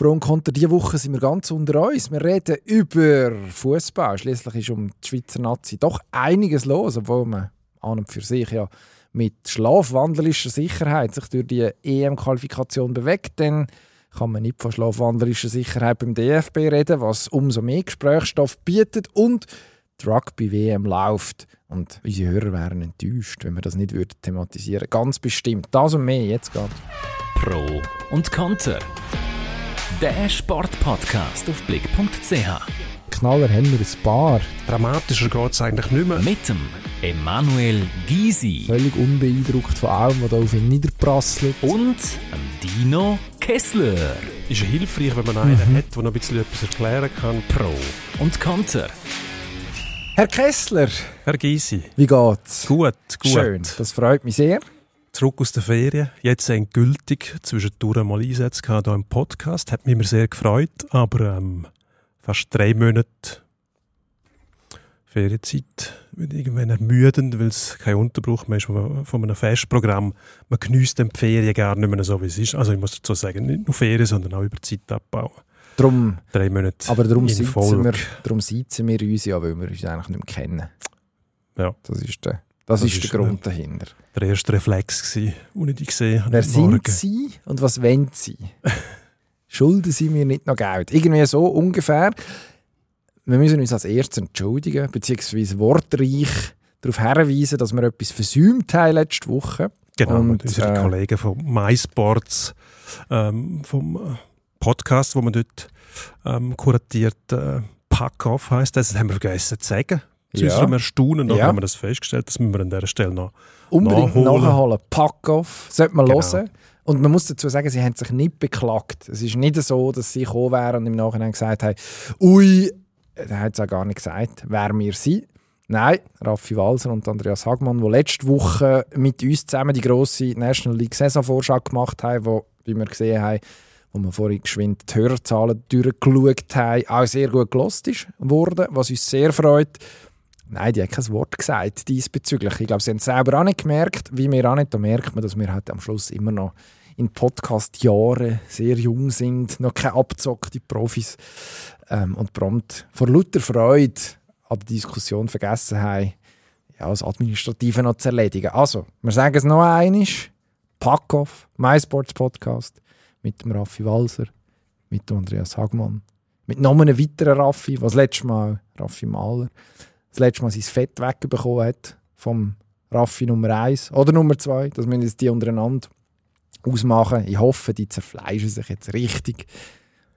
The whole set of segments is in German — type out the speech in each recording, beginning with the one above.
Pro und Contra, diese Woche sind wir ganz unter uns. Wir reden über Fußball. Schließlich ist um die Schweizer Nazi doch einiges los, obwohl man an und für sich ja mit schlafwandlerischer Sicherheit sich durch die EM-Qualifikation bewegt, dann kann man nicht von schlafwandlerischer Sicherheit beim DFB reden, was umso mehr Gesprächsstoff bietet und die Rugby-WM läuft. Und unsere Hörer wären enttäuscht, wenn wir das nicht würden thematisieren Ganz bestimmt. Das und mehr, jetzt geht. Pro und Konter. Der Sportpodcast auf blick.ch. Knaller haben wir ein paar. Dramatischer geht es eigentlich nicht mehr. Mit dem Emanuel Gysi. Völlig unbeeindruckt von allem, was da auf ihn niederprasselt. Und dem Dino Kessler. Ist ja hilfreich, wenn man einen mhm. hat, der noch ein bisschen etwas erklären kann. Pro und Konter. Herr Kessler. Herr Gysi. Wie geht's? Gut, gut. Schön, das freut mich sehr. Zurück aus der Ferien, jetzt endgültig zwischendurch mal Einsätze hier im Podcast. Hat mich immer sehr gefreut, aber ähm, fast drei Monate Ferienzeit wird irgendwann ermüdend, weil es kein Unterbruch mehr ist von einem Festprogramm. Man genießt die Ferien gar nicht mehr so, wie es ist. Also ich muss dazu sagen, nicht nur Ferien, sondern auch über Zeit abbauen. Drum, Drei Monate aber darum sitzen, wir, darum sitzen wir uns ja, weil wir uns eigentlich nicht mehr kennen. Ja. Das ist der, das, das ist, ist der Grund dahinter. Der erste Reflex, den ich dich gesehen habe. Wer sind Sie und was wollen Sie? Schulden Sie mir nicht noch Geld? Irgendwie so ungefähr. Wir müssen uns als erstes entschuldigen, beziehungsweise wortreich darauf hinweisen, dass wir etwas versäumt haben letzte Woche. Genau, und, unsere äh, Kollegen von MySports, ähm, vom äh, Podcast, wo man dort ähm, kuratiert, äh, Pack-Off heisst das, das haben wir vergessen zu sagen. Zu ja. unserem Erstaunen ja. haben wir das festgestellt, das müssen wir an dieser Stelle noch Unbedingt nachholen. nachholen. Pack-Off, sollte man genau. hören. Und man muss dazu sagen, sie haben sich nicht beklagt. Es ist nicht so, dass sie gekommen wären und im Nachhinein gesagt haben, ui, er hat es auch gar nicht gesagt, wer wir sind. Nein, Raffi Walser und Andreas Hagmann, die letzte Woche mit uns zusammen die grosse National League Saisonvorschau gemacht haben, wo, wie wir gesehen haben, wo wir vorhin geschwind die Hörerzahlen durchgeschaut haben, auch sehr gut gelost ist worden, was uns sehr freut. Nein, die haben kein Wort gesagt diesbezüglich. Ich glaube, sie haben es selber auch nicht gemerkt, wie wir auch nicht. Da merkt man, dass wir halt am Schluss immer noch in Podcast-Jahren sehr jung sind, noch keine abzockte Profis ähm, und prompt vor lauter Freude an der Diskussion vergessen haben, ja, das Administrative noch zu erledigen. Also, wir sagen es noch einmal, Pack-Off, MySports Podcast, mit dem Raffi Walser, mit dem Andreas Hagmann, mit noch einem weiteren Raffi, was letztes Mal, Raffi Mahler, das letzte Mal sein Fett wegbekommen hat vom Raffi Nummer 1 oder Nummer 2, das müssen jetzt die untereinander ausmachen. Ich hoffe, die zerfleischen sich jetzt richtig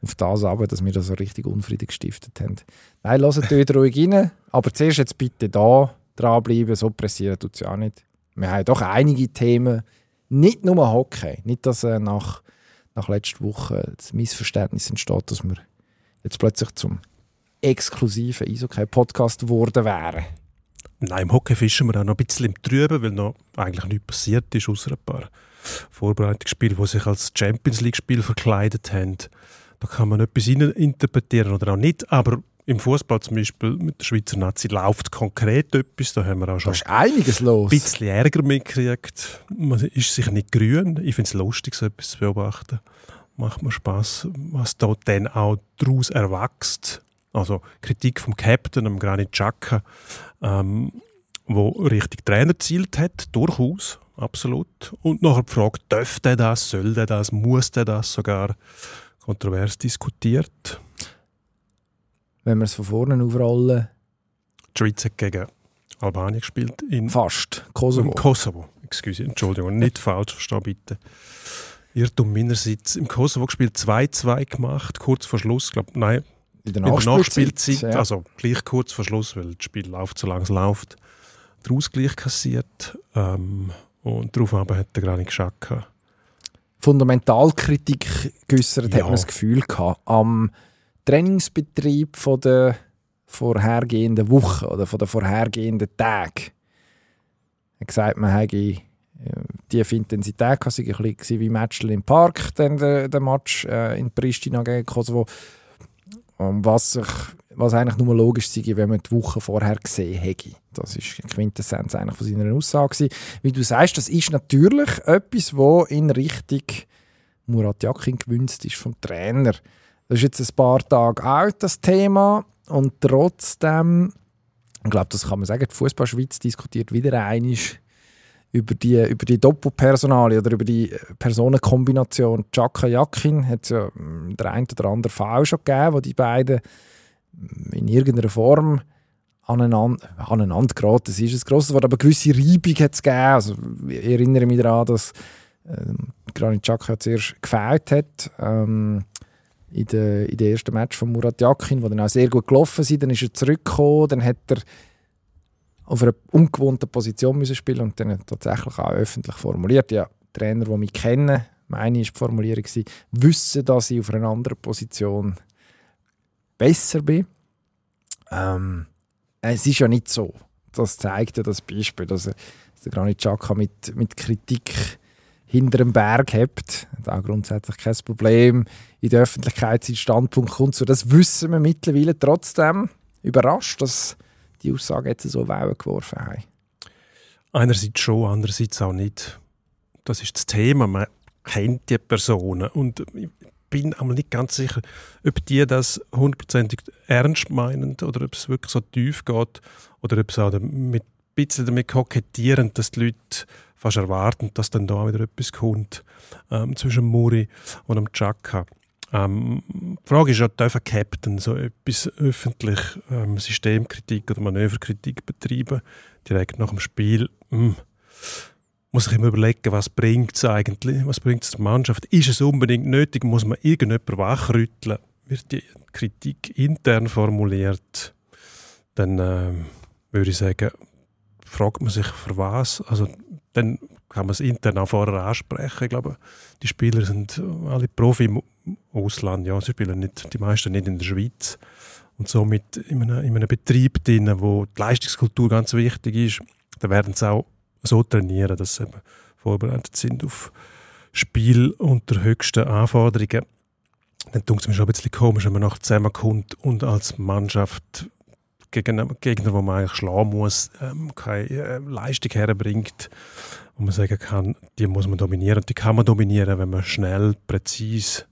auf das aber, dass wir da so richtig Unfrieden gestiftet haben. Nein, lasst dort ruhig rein, aber zuerst jetzt bitte da dranbleiben, so pressieren tut es ja nicht. Wir haben doch einige Themen, nicht nur Hockey, nicht, dass äh, nach nach letzter Woche das Missverständnis entsteht, dass wir jetzt plötzlich zum exklusiven Eishockey-Podcast geworden wären. Nein, im Hockey fischen wir auch noch ein bisschen im Trüben, weil noch eigentlich nichts passiert ist, außer ein paar Vorbereitungsspiele, die sich als Champions League-Spiel verkleidet haben. Da kann man etwas interpretieren oder auch nicht, aber im Fußball zum Beispiel mit der Schweizer Nazi läuft konkret etwas. Da haben wir auch schon einiges los. ein bisschen Ärger mitgekriegt. Man ist sich nicht grün. Ich finde es lustig, so etwas zu beobachten. Macht mir Spaß, was da dann auch daraus erwächst. Also Kritik vom Captain, dem Granit Xhaka, ähm, wo richtig Trainer zielt hat, durchaus, absolut. Und nachher die Frage, dürfte er das, soll er das, muss er das sogar, kontrovers diskutiert wenn wir es von vorne aufrollen. Die Schweiz hat gegen Albanien gespielt. In Fast. Kosovo. Im Kosovo. Excuse, Entschuldigung, nicht falsch verstehen bitte. Irrtum meinerseits. Im Kosovo gespielt, 2-2 gemacht, kurz vor Schluss, glaube nein, in der Nachspielzeit, ja. also gleich kurz vor Schluss, weil das Spiel läuft, solange es läuft, den Ausgleich kassiert. Ähm, und darauf hat der Granit Xhaka Fundamentalkritik geäußert, ja. hat man das Gefühl gehabt. Am Trainingsbetrieb von der vorhergehenden Woche oder von den vorhergehenden Tagen. Er gesagt, man äh, tiefe Intensität gehabt, ein bisschen wie Matchel im Park, dann der, der Match äh, in Pristina gegen Kosovo. Und was, sich, was eigentlich nur logisch sei, wenn man die Woche vorher gesehen hätte. Das ist die Quintessenz eigentlich von seiner Aussage. Wie du sagst, das ist natürlich etwas, wo in Richtung Murat Yakin gewünscht ist vom Trainer. Das ist jetzt ein paar Tage alt, das Thema. Und trotzdem, ich glaube, das kann man sagen, die Fußballschweiz diskutiert wieder einig über die, über die Doppelpersonale oder über die Personenkombination Chaka Yakin hat es ja hm, der ein oder andere Fall schon gegeben, wo die beiden in irgendeiner Form aneinander, aneinander geraten. Das ist ein grosses Wort, aber gewisse Reibung hat es gegeben. Also, ich erinnere mich daran, dass ähm, Granit Xhaka zuerst gefällt hat. Ähm, in den in der ersten Match von Murat Yakin, wo dann auch sehr gut gelaufen sind. Dann ist er zurückgekommen, dann hat er auf einer ungewohnten Position müssen spielen und dann tatsächlich auch öffentlich formuliert, ja, Trainer, die mich kennen, meine ist die Formulierung, gewesen, wissen, dass ich auf einer anderen Position besser bin. Ähm, es ist ja nicht so. Das zeigt ja das Beispiel, dass, dass der Granit Xhaka mit, mit Kritik hinter dem Berg hat. Hat auch grundsätzlich kein Problem. In der Öffentlichkeit sein Standpunkt kommt so. Das wissen wir mittlerweile trotzdem. Überrascht, dass die Aussage jetzt so Wellen geworfen haben. Einerseits schon, andererseits auch nicht. Das ist das Thema. Man kennt die Personen. Und ich bin aber nicht ganz sicher, ob die das hundertprozentig ernst meinen oder ob es wirklich so tief geht oder ob es auch mit, ein bisschen damit kokettieren, dass die Leute fast erwarten, dass dann da wieder etwas kommt ähm, zwischen Muri und dem Chaka. Ähm, die Frage ist ja, ein Captain so etwas öffentlich ähm, Systemkritik oder Manöverkritik betreiben, direkt nach dem Spiel? Hm. Muss ich immer überlegen, was bringt es eigentlich? Was bringt es der Mannschaft? Ist es unbedingt nötig? Muss man irgendjemanden wachrütteln? Wird die Kritik intern formuliert? Dann äh, würde ich sagen, fragt man sich für was. Also dann kann man es intern auch vorher ansprechen. Ich glaube, die Spieler sind alle Profi im Ausland. Ja, sie spielen nicht, die meisten nicht in der Schweiz. Und somit in einem, in einem Betrieb, drin, wo die Leistungskultur ganz wichtig ist, da werden sie auch so trainieren, dass sie vorbereitet sind auf Spiel unter höchsten Anforderungen. Dann tut es mir schon ein bisschen komisch, wenn man noch zusammenkommt und als Mannschaft gegen Gegner, wo man eigentlich schlagen muss, ähm, keine äh, Leistung herbringt, wo man sagen kann, die muss man dominieren. Und die kann man dominieren, wenn man schnell, präzise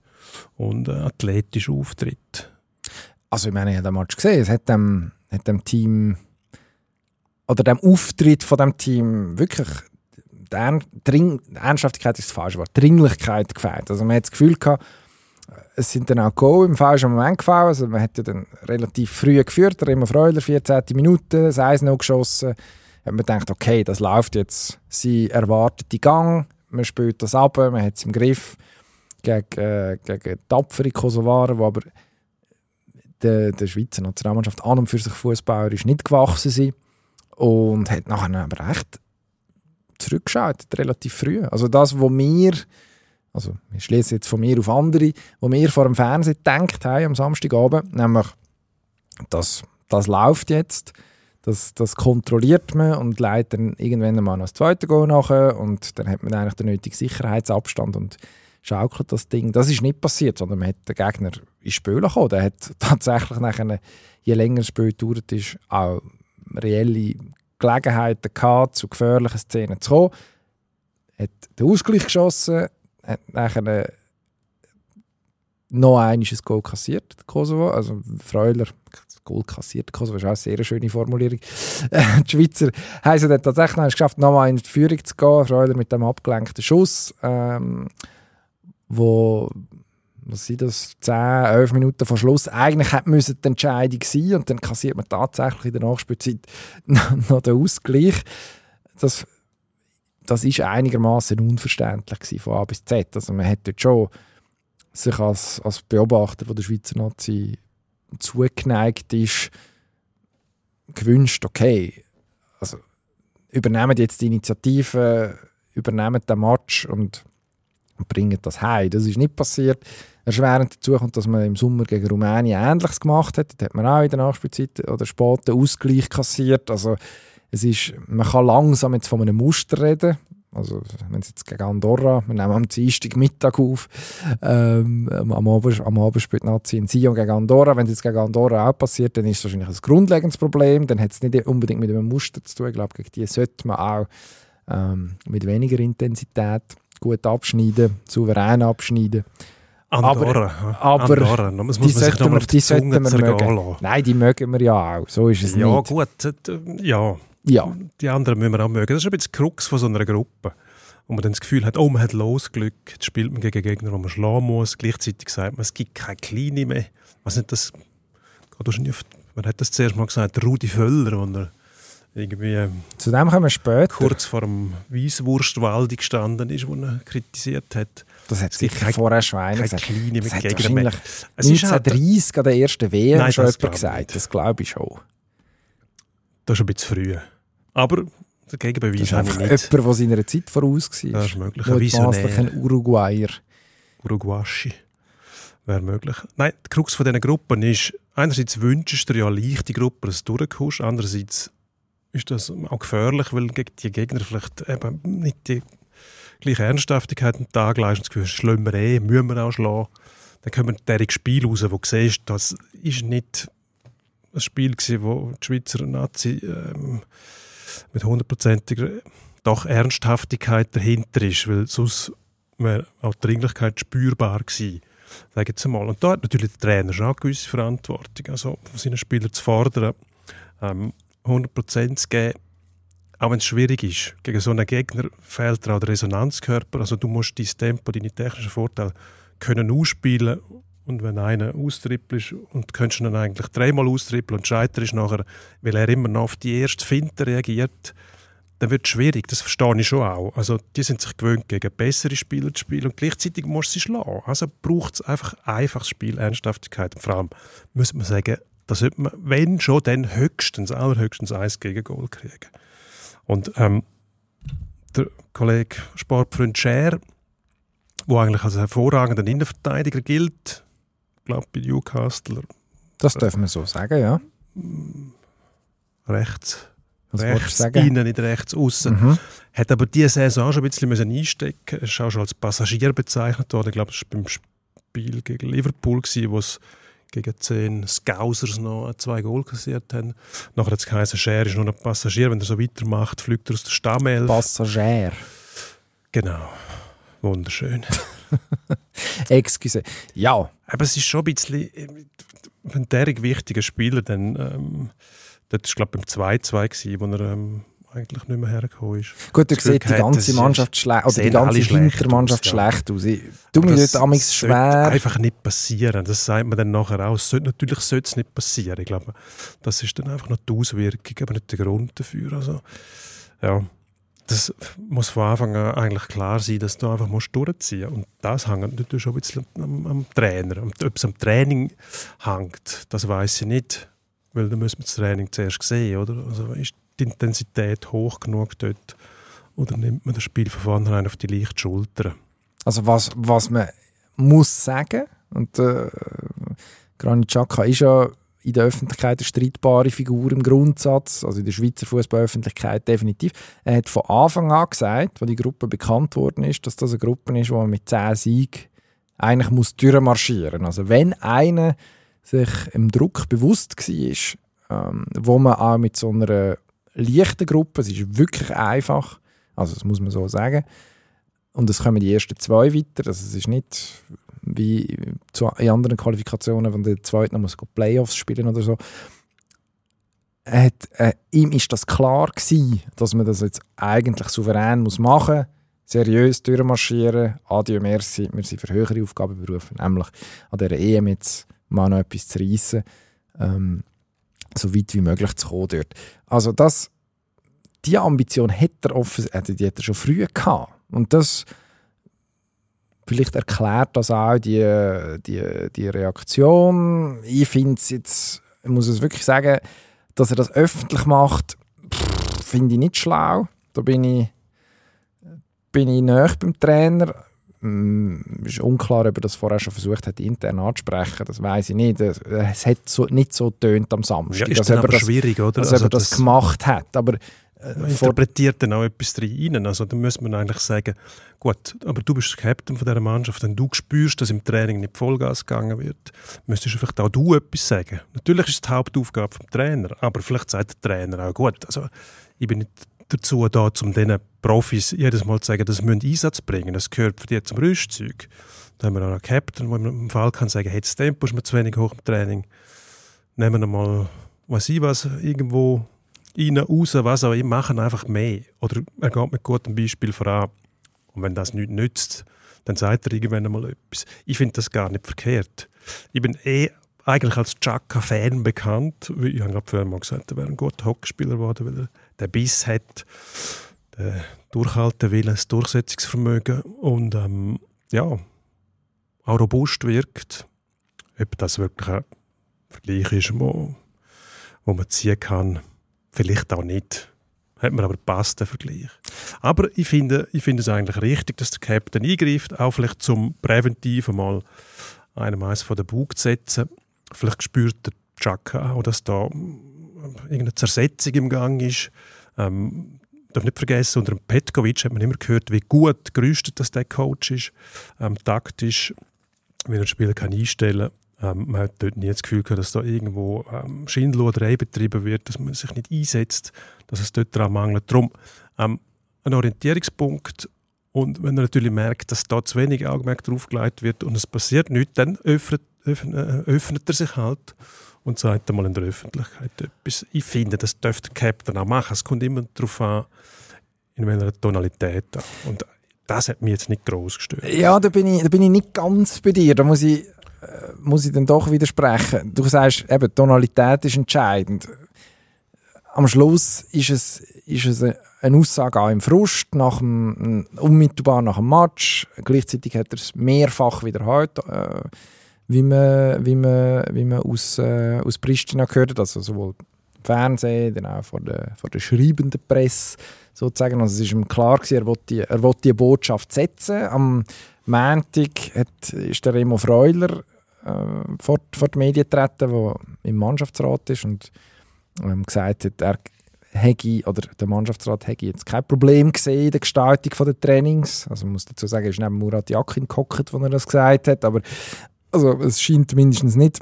und äh, athletisch auftritt. Also ich meine, ich habe den Match gesehen, es hat dem, hat dem Team oder dem Auftritt von dem Team wirklich die Ernsthaftigkeit ist das falsche Wort, Dringlichkeit gefällt. Also man hat das Gefühl gehabt, es sind dann auch Goal im falschen Moment gefallen. Also man hat ja dann relativ früh geführt, immer Freuler, 14. Minute, das Eis noch geschossen. Hat man gedacht, okay, das läuft jetzt. Sie erwartet die Gang, man spielt das ab, man hat es im Griff gegen, äh, gegen tapfere Kosovaren, die aber der, der Schweizer Nationalmannschaft an und für sich fußballerisch nicht gewachsen sind. Und hat nachher aber echt zurückgeschaut, relativ früh. Also das, was wir also ich schließe jetzt von mir auf andere, wo wir vor dem Fernsehen gedacht haben am Samstagabend, nämlich, das, das läuft jetzt, das, das kontrolliert man und leitet dann irgendwann mal noch das zweite Goal nachher und dann hat man eigentlich den nötigen Sicherheitsabstand und schaukelt das Ding. Das ist nicht passiert, sondern man hat den Gegner ins Spiel gekommen. Der hat tatsächlich nachher, je länger das Spiel dauert ist, auch reelle Gelegenheiten gehabt, zu gefährlichen Szenen zu kommen. Hat den Ausgleich geschossen, hat nachher äh, noch ein Goal kassiert, Kosovo. Also Freuler, Goal kassiert, Kosovo ist auch eine sehr schöne Formulierung. die Schweizer haben es dann tatsächlich noch geschafft, nochmal in die Führung zu gehen. Freuler mit dem abgelenkten Schuss, ähm, wo was sind das, 10, 11 Minuten vor Schluss, eigentlich müssen die Entscheidung sein und dann kassiert man tatsächlich in der Nachspielzeit noch den Ausgleich. Das das ist einigermaßen unverständlich von A bis Z. Also man hätte schon sich als, als Beobachter von der Schweizer Nazi zugeneigt ist, gewünscht, okay, also übernehmen jetzt die Initiative, übernehmen den Match und bringen das heim. Das ist nicht passiert. Erschwerend dazu kommt, dass man im Sommer gegen Rumänien Ähnliches gemacht hat. Da hat man auch in der Nachspielzeit oder später Ausgleich kassiert. Also es ist, man kann langsam jetzt von einem Muster reden. Also, wenn es jetzt gegen Andorra, wir nehmen am Dienstag Mittag auf, ähm, am, Abend, am Abend spielt Nazi in Sion gegen Andorra. Wenn es jetzt gegen Andorra auch passiert, dann ist es wahrscheinlich ein grundlegendes Problem. Dann hat es nicht unbedingt mit einem Muster zu tun. Ich glaube, gegen die sollte man auch ähm, mit weniger Intensität gut abschneiden, souverän abschneiden. Andorra. aber Andorra. Das muss die sollten wir- die die sollten wir mögen. lassen. Nein, die mögen wir ja auch. So ist es Ja, nicht. gut. äh, Ja, Ja. die anderen müssen wir auch mögen. Das ist ein bisschen das Krux von so einer Gruppe. Wo man dann das Gefühl hat, oh, man hat Losglück, jetzt spielt man gegen Gegner, die man schlagen muss. Gleichzeitig sagt man, es gibt keine Kleine mehr. Was nicht das, man hat das zuerst mal gesagt, Rudi Völler, wo er irgendwie ähm, Zu dem kommen wir später. kurz vor dem Weisswurstwalde gestanden ist, wo er kritisiert hat, Das hat sicher keine- vorher keine gesagt. Kleine Das mit hat Gegner mehr. wahrscheinlich Es ist halt, 1930 an der ersten WM Nein, schon das jemand gesagt. nicht. Das glaube ich schon. das ist ein bisschen früh. Aber der Das Gegenbeweis ist einfach ich nicht. jemand, der seiner Zeit voraus Das war. ist möglich. Ein Visionär. ein Uruguayer. Uruguaschi. Wäre möglich. Nein, die Krux von diesen Gruppen ist, einerseits wünschst du dir ja leichte Gruppen, dass du durchkommst, andererseits ist das auch gefährlich, weil gegen die Gegner vielleicht eben nicht die gleiche Ernsthaftigkeit den Tag leisten. Das Gefühl, schlagen wir eh, müssen wir auch schlagen. Dann kommen derige Spiele raus, wo du siehst, das ist nicht ein Spiel gewesen, wo die Schweizer Nazi ähm, mit hundertprozentiger doch Ernsthaftigkeit dahinter ist, weil sonst wäre auch die Dringlichkeit spürbar gewesen. Sag jetzt mal. Und da hat natürlich der Trainer schon eine gewisse Verantwortung, also von seinen Spielern zu fordern, ähm, 100% zu geben, auch wenn es schwierig ist. Gegen so einen Gegner fehlt dir auch der Resonanzkörper, also du musst dein Tempo, deine technischen Vorteile können ausspielen und wenn einer austrippelt und könntest ihn eigentlich dreimal austrippeln und scheiterst nachher, weil er immer noch auf die erste Finte reagiert, dann wird es schwierig. Das verstehe ich schon auch. Also die sind sich gewöhnt, gegen bessere Spieler zu spielen und gleichzeitig musst du sie schlagen. Also braucht es einfach einfaches Spiel, Ernsthaftigkeit. Und vor allem muss man sagen, da sollte man, wenn schon, dann höchstens, allerhöchstens eins gegen Goal kriegen. Und ähm, der Kollege Sportfreund Scher, der eigentlich als hervorragender Innenverteidiger gilt, glaube bei Newcastle Das dürfen wir so sagen, ja. rechts, Was rechts innen, nicht rechts außen. Mhm. Hat aber diese Saison schon ein bisschen müssen einstecken Er ist auch schon als Passagier bezeichnet worden. Ich glaube, das war beim Spiel gegen Liverpool, gewesen, wo es gegen zehn Scousers noch zwei Goal kassiert haben. Nachher hat es geheißen, Scher ist nur ein Passagier. Wenn er so weitermacht, fliegt er aus der Stammelf. Passagier. Genau. Wunderschön. Excuse. Ja, Aber es ist schon ein bisschen, wenn derige wichtiger Spieler dann, ähm, das war glaube ich beim 2-2 gewesen, wo er ähm, eigentlich nicht mehr hergekommen ist. gut, du Das siehst die ganze das Mannschaft schlecht, oder die ganze Hintermannschaft schlecht aus. Ich tu Aber mir das dort amigs schwer. einfach nicht passieren. Das sagt man dann nachher auch. Sollte, natürlich sollte es nicht passieren. Ich glaube, das ist dann einfach noch die Auswirkung, aber nicht der Grund dafür. Also, ja, das muss von Anfang an eigentlich klar sein, dass du einfach musst durchziehen musst. Und das hängt natürlich schon ein bisschen am, am Trainer. Ob es am Training hängt, das weiß ich nicht. Weil dann müssen wir das Training zuerst sehen, oder? Also ist die Intensität hoch genug dort? Oder nimmt man das Spiel von vornherein auf die leichte Schulter? Also was, was man muss sagen, und äh, Granit Xhaka ist ja in der Öffentlichkeit eine streitbare Figur im Grundsatz, also in der Schweizer Fußballöffentlichkeit definitiv. Er hat von Anfang an gesagt, als die Gruppe bekannt worden ist, dass das eine Gruppe ist, wo man mit 10 Siegen eigentlich muss durchmarschieren. Also wenn einer sich im Druck bewusst war, ähm, wo man auch mit so einer leichten Gruppe, es ist wirklich einfach, also das muss man so sagen, und es kommen die ersten zwei weiter. Also es ist nicht wie zu, in anderen Qualifikationen, wenn der Zweite noch muss Playoffs spielen oder so. Hat, äh, ihm ist das klar gewesen, dass man das jetzt eigentlich souverän muss machen seriös durchmarschieren. Adieu, merci, wir sind für höhere Aufgaben berufen, nämlich an dieser EM jetzt mal noch etwas zu reissen, ähm, so weit wie möglich zu kommen dort. Also das, die Ambition hat er, offens- äh, die hat er schon früh gehabt. Und das vielleicht erklärt das auch die, die, die Reaktion. Ich finde es jetzt, ich muss es wirklich sagen, dass er das öffentlich macht, finde ich nicht schlau. Da bin ich, bin ich nahe beim Trainer. Mm, ist unklar, ob er das vorher schon versucht hat, intern anzusprechen. Das weiß ich nicht. Es- Es hat so, nicht so tönt am Samstag, Ja, ist er aber das, schwierig, oder? dass Also er das, das- gemacht hat. Aber äh, interpretiert dann auch etwas rein. Also da muss man eigentlich sagen, gut, aber du bist der Captain von dieser Mannschaft, wenn du spürst, dass im Training nicht Vollgas gegangen wird, müsstest du vielleicht auch du etwas sagen. Natürlich ist es die Hauptaufgabe vom Trainer, aber vielleicht sagt der Trainer auch, gut, also ich bin nicht dazu da, um diesen Profis jedes Mal zu sagen, das müssen Einsatz bringen. Das gehört für die zum Rüstzeug. Da haben wir auch einen Captain, der im Fall kann sagen, hey, das Tempo ist mir zu wenig hoch im Training. Nehmen wir mal, was ich was, irgendwo rein, raus, was auch immer, machen einfach mehr. Oder er geht mit gutem Beispiel voran. Und wenn das nichts nützt, dann sagt er irgendwann einmal etwas. Ich finde das gar nicht verkehrt. Ich bin eh eigentlich als Chaka-Fan bekannt. Ich habe gerade vorher mal gesagt, er wäre ein guter Hockeyspieler geworden, weil er den Biss hat, den Durchhaltewillen, das Durchsetzungsvermögen und ähm, ja, auch robust wirkt. Ob das wirklich ein Vergleich ist, wo, wo man ziehen kann, vielleicht auch nicht. Hat mir aber passt, der Vergleich. Aber ich finde, ich finde es eigentlich richtig, dass der Captain eingreift, auch vielleicht zum Präventiv mal einem eins von der Bug zu setzen. Vielleicht spürt der Chaka auch, dass da irgendeine Zersetzung im Gang ist. Ähm, darf nicht vergessen, unter dem Petkovic hat man immer gehört, wie gut gerüstet das der Coach ist, ähm, taktisch, wie er ein Spieler kann einstellen kann. Ähm, man hat dort nie das Gefühl gehabt, dass da irgendwo ähm, Schindluderei betrieben wird, dass man sich nicht einsetzt, dass es dort daran mangelt. Darum ähm, ein Orientierungspunkt und wenn er natürlich merkt, dass da zu wenig Augenmerk drauf gelegt wird und es passiert nichts, dann öffnet, öffnet, äh, öffnet er sich halt und sagt einmal in der Öffentlichkeit etwas. Ich finde, das dürfte der Captain auch machen. Es kommt immer darauf an, in welcher Tonalität. Und das hat mich jetzt nicht groß gestört. Ja, da bin, ich, da bin ich nicht ganz bei dir. Da muss ich, muss ich dann doch widersprechen. Du sagst, eben, Tonalität ist entscheidend. Am Schluss ist es, ist es eine Aussage auch im Frust, nach dem, unmittelbar nach dem Match. Gleichzeitig hat er es mehrfach wiederholt. Äh, wie man, wie man, wie man aus, äh, aus Pristina gehört hat, also sowohl im Fernsehen, dann auch vor der, vor der schreibenden Presse sozusagen. Also es ist ihm klar gewesen, er wollte die, er wollte die Botschaft setzen. Am Montag hat, ist der Remo Freuler äh, vor, vor die Medien getreten, der im Mannschaftsrat ist und ähm, gesagt hat, er hätte, oder der Mannschaftsrat hätte jetzt kein Problem gesehen in der Gestaltung der Trainings. Also man muss dazu sagen, er ist neben Murat Yakin gehockt, als er das gesagt hat, aber also es scheint mindestens nicht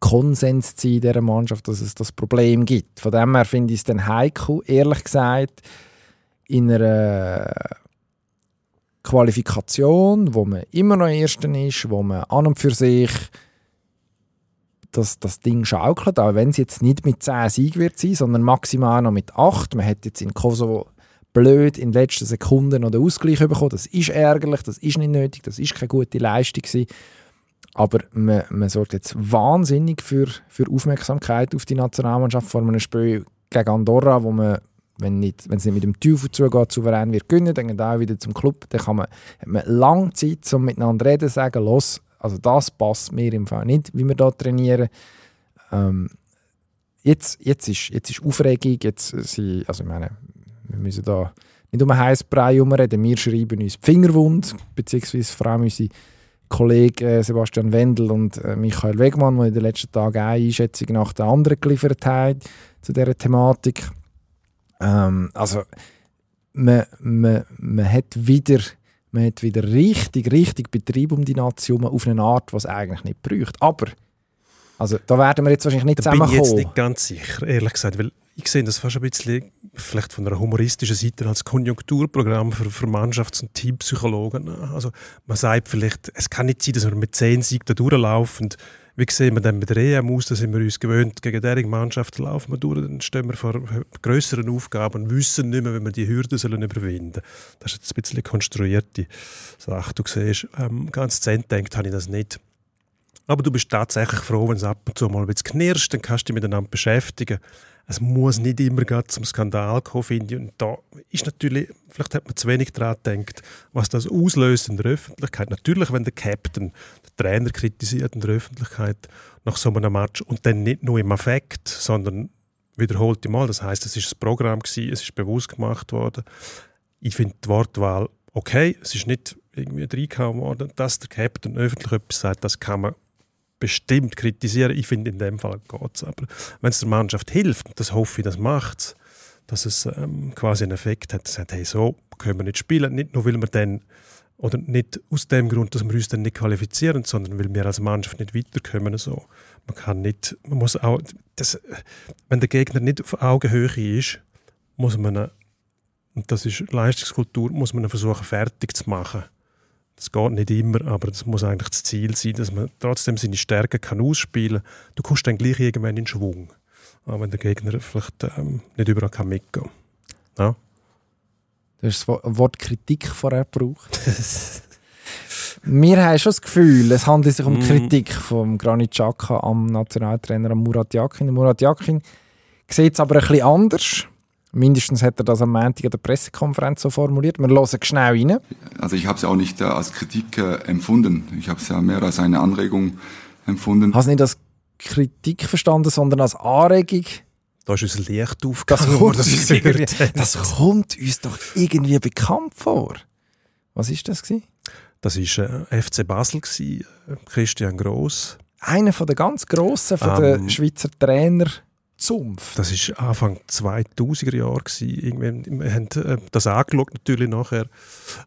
Konsens zu sein in dieser Mannschaft, dass es das Problem gibt. Von dem her finde ich es dann heikel, ehrlich gesagt, in einer Qualifikation, wo man immer noch Erster ist, wo man an und für sich das, das Ding schaukelt, auch wenn es jetzt nicht mit 10 Siegen wird sein, sondern maximal noch mit 8. Man hat jetzt in Kosovo blöd in den letzten Sekunden noch den Ausgleich bekommen. Das ist ärgerlich, das ist nicht nötig, das ist keine gute Leistung gewesen. Aber man, man sorgt jetzt wahnsinnig für, für Aufmerksamkeit auf die Nationalmannschaft vor einem Spiel gegen Andorra, wo man, wenn, nicht, es nicht mit dem Teufel zugeht, souverän wird gewinnen, dann geht auch wieder zum Club. Dann kann man, hat man lange Zeit, um miteinander reden, sagen, los, also das passt mir im Fall nicht, wie wir da trainieren. Ähm, jetzt, jetzt, ist, jetzt ist Aufregung, jetzt sie, also ich meine, wir müssen da nicht um einen heißen Brei herumreden, wir schreiben uns die Fingerwund, beziehungsweise vor allem unsere Kollegen äh, Sebastian Wendel und äh, Michael Wegmann, die in den letzten Tagen eine Einschätzung nach der anderen geliefert haben zu dieser Thematik. Ähm, also man, man, man, hat wieder, man hat wieder richtig, richtig Betrieb um die Nation auf eine Art, was eigentlich nicht bräuchte. Aber also, da werden wir jetzt wahrscheinlich nicht da zusammenkommen. bin ich jetzt nicht ganz sicher, ehrlich gesagt, weil ich sehe das fast ein bisschen vielleicht von einer humoristischen Seite als Konjunkturprogramm für, für Mannschafts- und Teampsychologen. Also man sagt vielleicht, es kann nicht sein, dass wir mit zehn Siegen da durchlaufen. Wie sehen wir dann bei der EM aus? Da sind wir uns gewöhnt, gegen diese Mannschaft laufen wir durch, dann stehen wir vor größeren Aufgaben und wissen nicht mehr, wie wir die Hürden sollen überwinden sollen. Das ist jetzt ein bisschen konstruierte Sache. Du siehst, ähm, ganz zent denkt habe ich das nicht. Aber du bist tatsächlich froh, wenn es ab und zu mal ein bisschen knirscht, dann kannst du dich miteinander beschäftigen es muss nicht immer zum Skandal kommen, finde ich. Und da ist natürlich, vielleicht hat man zu wenig daran gedacht, was das auslöst in der Öffentlichkeit. Natürlich, wenn der Captain den Trainer kritisiert in der Öffentlichkeit nach so einem Match und dann nicht nur im Affekt, sondern wiederholt Mal. Das heißt, es ist ein Programm gewesen, es ist bewusst gemacht worden. Ich finde die Wortwahl okay. Es ist nicht irgendwie reingehauen worden, dass der Captain öffentlich etwas sagt. Das kann man bestimmt kritisieren. Ich finde, in dem Fall geht es. Aber wenn es der Mannschaft hilft, und das hoffe ich, das macht es, dass es ähm, quasi einen Effekt hat, sagt, hey, so können wir nicht spielen. Nicht nur, weil wir dann, oder nicht aus dem Grund, dass wir uns dann nicht qualifizieren, sondern weil wir als Mannschaft nicht weiterkommen. So. Man kann nicht, man muss auch, das, wenn der Gegner nicht auf Augenhöhe ist, muss man Und das ist Leistungskultur, muss man versuchen fertig zu machen. Das geht nicht immer, aber das muss eigentlich das Ziel sein, dass man trotzdem seine Stärken kann ausspielen kann. Du kommst dann gleich irgendwann in Schwung, auch wenn der Gegner vielleicht ähm, nicht überall kann mitgehen kann. Ja? Du hast das Wort Kritik vorher gebraucht. Wir haben schon das Gefühl, es handelt sich um Mm. Kritik von Granit Xhaka am Nationaltrainer am Murat Yakin. Murat Yakin sieht es aber ein bisschen anders. Mindestens hat er das am Montag an der Pressekonferenz so formuliert. Wir hören schnell rein. Also ich habe es ja auch nicht äh, als Kritik äh, empfunden. Ich habe es ja mehr als eine Anregung empfunden. Ich habe es nicht als Kritik verstanden, sondern als Anregung. Da ist unser Licht Das aufgegangen, das uns irgendwie, hat. das kommt uns doch irgendwie bekannt vor. Was ist das? Gewesen? Das war äh, FC Basel, gewesen, äh, Christian Gross. Einer von der ganz Grossen, von Ähm, der Schweizer Trainer Zumpf. Das war Anfang 2000er Jahre. gewesen. Wir haben äh, das angeschaut, natürlich nachher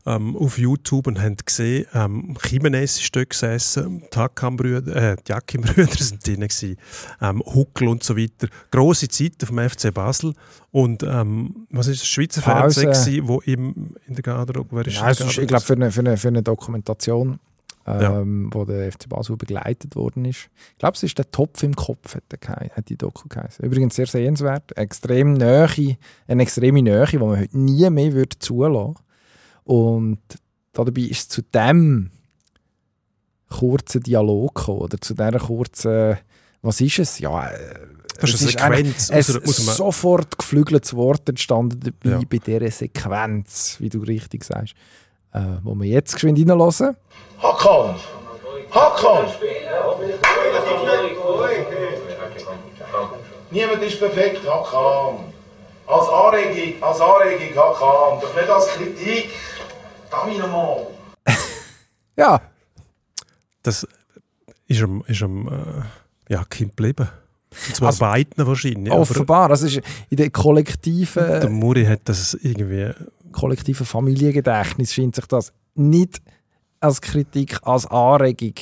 ähm, auf YouTube und haben gesehen, ähm, Jimenez ist dort gesessen, die Hakan-Brüder, äh, sind drin gewesen, ähm, Huckel und so weiter. Grosse Zeit vom FC Basel und ähm, was ist das Schweizer. Fernsehen gewesen, wo im, in der Garderobe, wer ist Ja, es in der ist, ich glaube, für eine, für, eine, für eine Dokumentation, Ja. ähm, wo der FC Basel begleitet worden ist. Ich glaube, es ist der Topf im Kopf, hat, der hat die Doku geheißen. Übrigens sehr sehenswert. Extrem Nähe, eine extreme Nähe, die man heute nie mehr würde zulassen Und dabei ist es zu dem kurzen Dialog gekommen, oder zu dieser kurzen, was ist es? Ja, äh, Das es ist eine Sequenz es ist sofort geflügeltes Wort entstanden dabei Ja. bei dieser Sequenz, wie du richtig sagst, äh, wo wir jetzt geschwind reinhören. Hakan! Hakan! Niemand ist perfekt, Hakan. Als Anregung, als Anregung, Hakan. Doch nicht als Kritik. Damit nochmal. Ja, Das ist am, ist am äh, ja, Kind geblieben. Und zwar Also, beiden wahrscheinlich. offenbar. Das ist in der kollektiven, Der Muri hat das irgendwie. kollektiven Familiengedächtnis scheint sich das nicht als Kritik, als Anregung.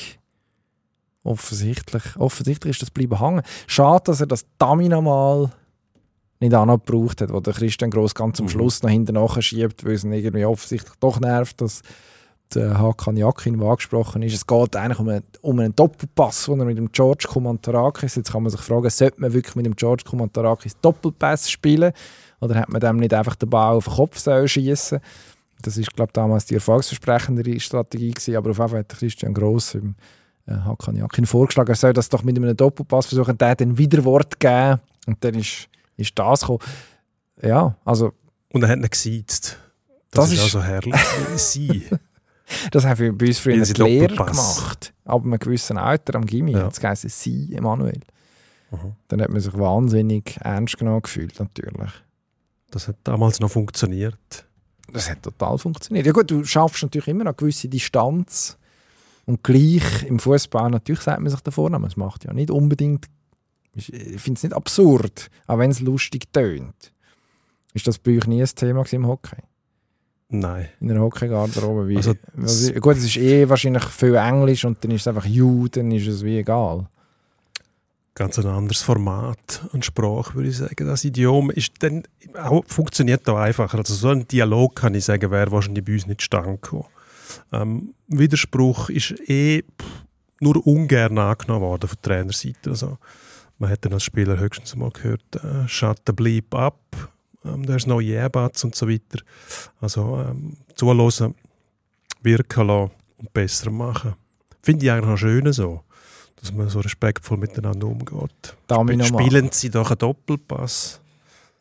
Offensichtlich, offensichtlich ist das bleiben hängen. Schade, dass er das Dummy nochmal nicht auch noch gebraucht hat, wo der Christian Gross ganz am Mhm. Schluss noch hinten nachschiebt, weil es ihn irgendwie offensichtlich doch nervt, dass der Hakan Yakin, der angesprochen ist, es geht eigentlich um einen, um einen Doppelpass, den er mit dem George Kumantarakis, jetzt kann man sich fragen, sollte man wirklich mit dem George Kumantarakis Doppelpass spielen? Oder hat man dem nicht einfach den Ball auf den Kopf schießen Das ist, glaube ich, damals die erfolgsversprechendere Strategie gewesen, aber auf jeden Fall hat Christian Gross im äh, Hakan vorgeschlagen, er soll das doch mit einem Doppelpass versuchen, der dann wieder Wort geben und dann ist, ist das gekommen. Ja, also Und er hat ihn gesiezt. Das Das, ist also herrlich. Sie. Das haben wir bei uns früher Lehrer Doppelpass. gemacht. Aber einem gewissen Alter am Gimmi Ja. hat es geheißen, «Sie, Emanuel». Mhm. Dann hat man sich wahnsinnig ernst genommen gefühlt, natürlich. Das hat damals noch funktioniert. Das hat total funktioniert. Ja gut, du schaffst natürlich immer eine gewisse Distanz. Und gleich im Fußball natürlich sagt man sich davor, aber es macht ja nicht unbedingt, ich finde es nicht absurd, auch wenn es lustig tönt. Ist das bei euch nie ein Thema im Hockey? Nein. in einer Hockeygarderobe. Wie, Also, gut, es ist eh wahrscheinlich viel Englisch und dann ist es einfach «you», dann ist es wie egal. Ganz ein anderes Format und Sprache, würde ich sagen. Das Idiom ist dann auch, funktioniert da einfacher. Also so ein Dialog, kann ich sagen, wäre wahrscheinlich bei uns nicht stand. Ähm, Widerspruch ist eh nur ungern angenommen worden von Trainerseite. Also, man hat dann als Spieler höchstens mal gehört, äh, the bleep up, ähm, there's no yeah buts und so weiter. Also ähm, zuhören, wirken lassen und besser machen. Finde ich eigentlich noch schön so, dass man so respektvoll miteinander umgeht. Nochmal. Spielen Sie doch einen Doppelpass.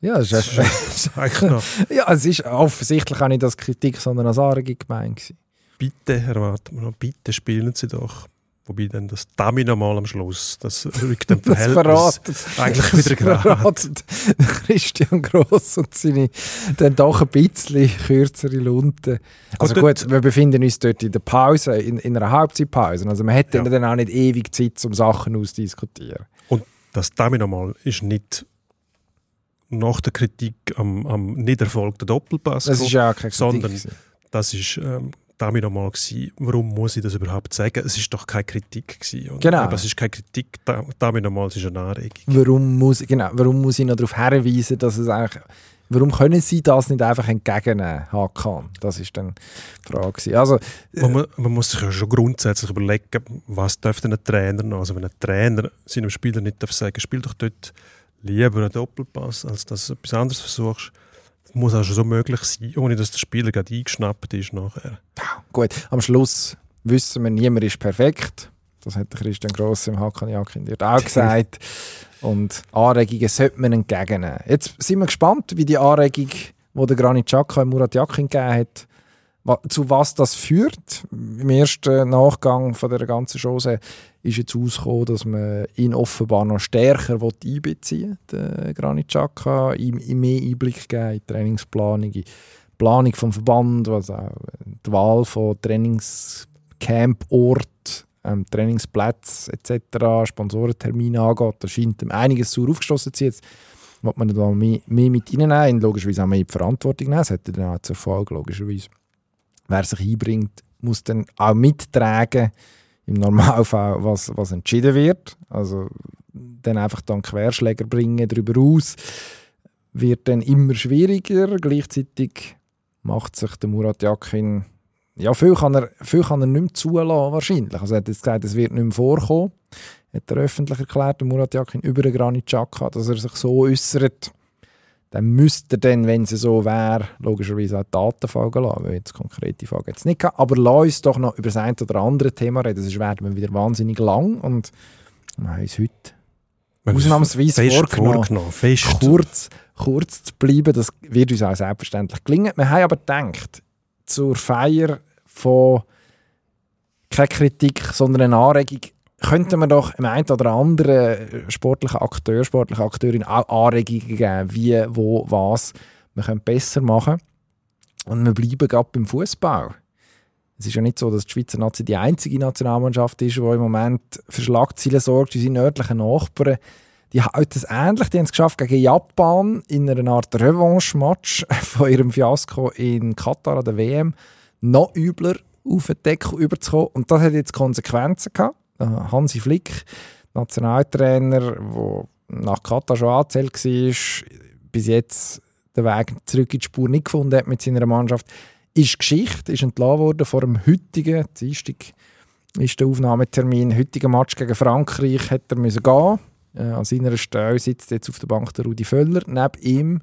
Ja, es ist, Das ist ja, es ist offensichtlich auch nicht als Kritik, sondern als Anregung gemeint. bitte erwarten wir noch, bitte spielen Sie doch. Wobei dann das Dami nochmal am Schluss, das rückt dem Das Verhältnis verratet, eigentlich wieder das gerade. Christian Gross und seine dann doch ein bisschen kürzere Lunte. Also Gut, wir befinden uns dort in der Pause, in, in einer Halbzeitpause. Also man hätte Ja. dann auch nicht ewig Zeit, um Sachen auszudiskutieren. Und das Dami nochmal ist nicht nach der Kritik am, am nicht erfolgten Doppelpass Das ist ja keine Kritik. sondern- gewesen. Das ist ähm, damit nochmal gewesen, warum muss ich das überhaupt sagen? Es ist doch keine Kritik gewesen. oder? Genau. Aber es ist keine Kritik, da- damit nochmal, es ist eine Anregung. warum muss, genau, warum muss ich noch darauf hinweisen, dass es eigentlich warum können sie das nicht einfach entgegennehmen, Hakan? Das ist dann die Frage. gewesen. Also, Man, man muss sich ja schon grundsätzlich überlegen, was dürfte ein Trainer noch. Also wenn ein Trainer seinem Spieler nicht darf sagen, spiel doch dort lieber einen Doppelpass, als dass du etwas anderes versuchst, muss auch schon so möglich sein, ohne dass der Spieler gerade eingeschnappt ist nachher. Gut, am Schluss wissen wir, niemand ist perfekt. Das hat Christian Gross im Hakan Jakin dir auch gesagt. Und Anregungen sollte man entgegennehmen. Jetzt sind wir gespannt, wie die Anregung, die der Granit Xhaka Murat Yakin gegeben hat, zu was das führt. Im ersten Nachgang von der ganzen Chose ist jetzt rausgekommen, dass man ihn offenbar noch stärker einbeziehen will, Granit Xhaka, ihm, mehr Einblick geben in die Trainingsplanung, in die Planung vom Verband, was auch die Wahl von Trainingscamport, ähm, Trainingsplätze etc., Sponsorentermine angeht. Da scheint ihm einiges sauer aufgestoßen zu sein. Will man da mehr, mehr mit reinnehmen, logischerweise auch mehr in die Verantwortung nehmen. Das er dann auch zur Folge, logischerweise. Wer sich einbringt, muss dann auch mittragen, im Normalfall, was, was entschieden wird. Also dann einfach dann Querschläger bringen darüber aus, wird dann immer schwieriger. Gleichzeitig macht sich der Murat Yakin ja, viel kann, er, viel kann er nicht mehr zulassen, wahrscheinlich. Also er hat jetzt gesagt, es wird nicht mehr vorkommen. Hat er öffentlich erklärt, der Murat Yakin, über den Granit Xhaka, dass er sich so äußert. Dann müsste er dann, wenn es so wäre, logischerweise auch Daten folgen lassen, weil jetzt konkrete Fragen jetzt nicht gehabt. Aber lass uns doch noch über das ein oder andere Thema reden, sonst werden wir wieder wahnsinnig lang und wir haben uns heute Ausnahmsweise fest vorgenommen. vorgenommen. Fest. kurz, kurz zu bleiben. Das wird uns auch selbstverständlich gelingen. Wir haben aber gedacht, zur Feier von keine Kritik, sondern eine Anregung, könnten wir doch dem einen oder anderen sportlichen Akteur, sportlichen Akteurin auch Anregungen geben, wie, wo, was wir können besser machen Und wir bleiben gerade beim Fußball. Es ist ja nicht so, dass die Schweizer Nazi die einzige Nationalmannschaft ist, die im Moment für Schlagzeilen sorgt. Unsere nördlichen Nachbarn die haben das ähnlich. Die haben es geschafft gegen Japan in einer Art Revanche-Match von ihrem Fiasko in Katar an der WM noch übler auf den Deckel überzukommen. Und das hat jetzt Konsequenzen gehabt. Äh, Hansi Flick, Nationaltrainer, der nach Katar schon angezählt war, bis jetzt den Weg zurück in die Spur nicht gefunden hat mit seiner Mannschaft, ist Geschichte, ist entlassen worden vor dem heutigen, Dienstag ist der Aufnahmetermin, heutigen Match gegen Frankreich, hätte er müssen gehen. Äh, An seiner Stelle sitzt jetzt auf der Bank der Rudi Völler, neben ihm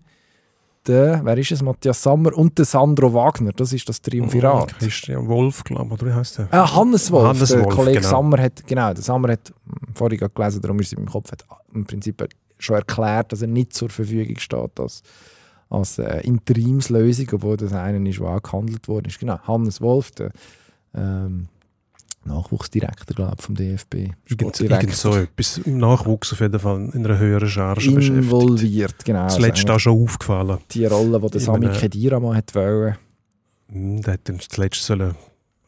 der, wer ist es, Matthias Sammer und der Sandro Wagner, das ist das Triumvirat. Christian Wolf, glaube ich, oder wie heißt der? Äh, Hannes Wolf, Hannes der Wolf, Kollege genau. Sammer hat, genau, der Sammer hat, hm, vorhin gerade gelesen, darum ist es in meinem Kopf, hat im Prinzip schon erklärt, dass er nicht zur Verfügung steht als, als äh, Interimslösung, obwohl das einer ist, der auch gehandelt worden ist. Genau, Hannes Wolf, der ähm, Nachwuchsdirektor, glaube ich, vom DFB. Irgend, irgend so etwas. Im Nachwuchs auf jeden Fall in einer höheren Charge beschäftigt. Involviert, genau. Zuletzt Also auch schon aufgefallen. die Rolle, die der Sami Khedira mal hat wollen. Hm, Der hat dann zuletzt sollen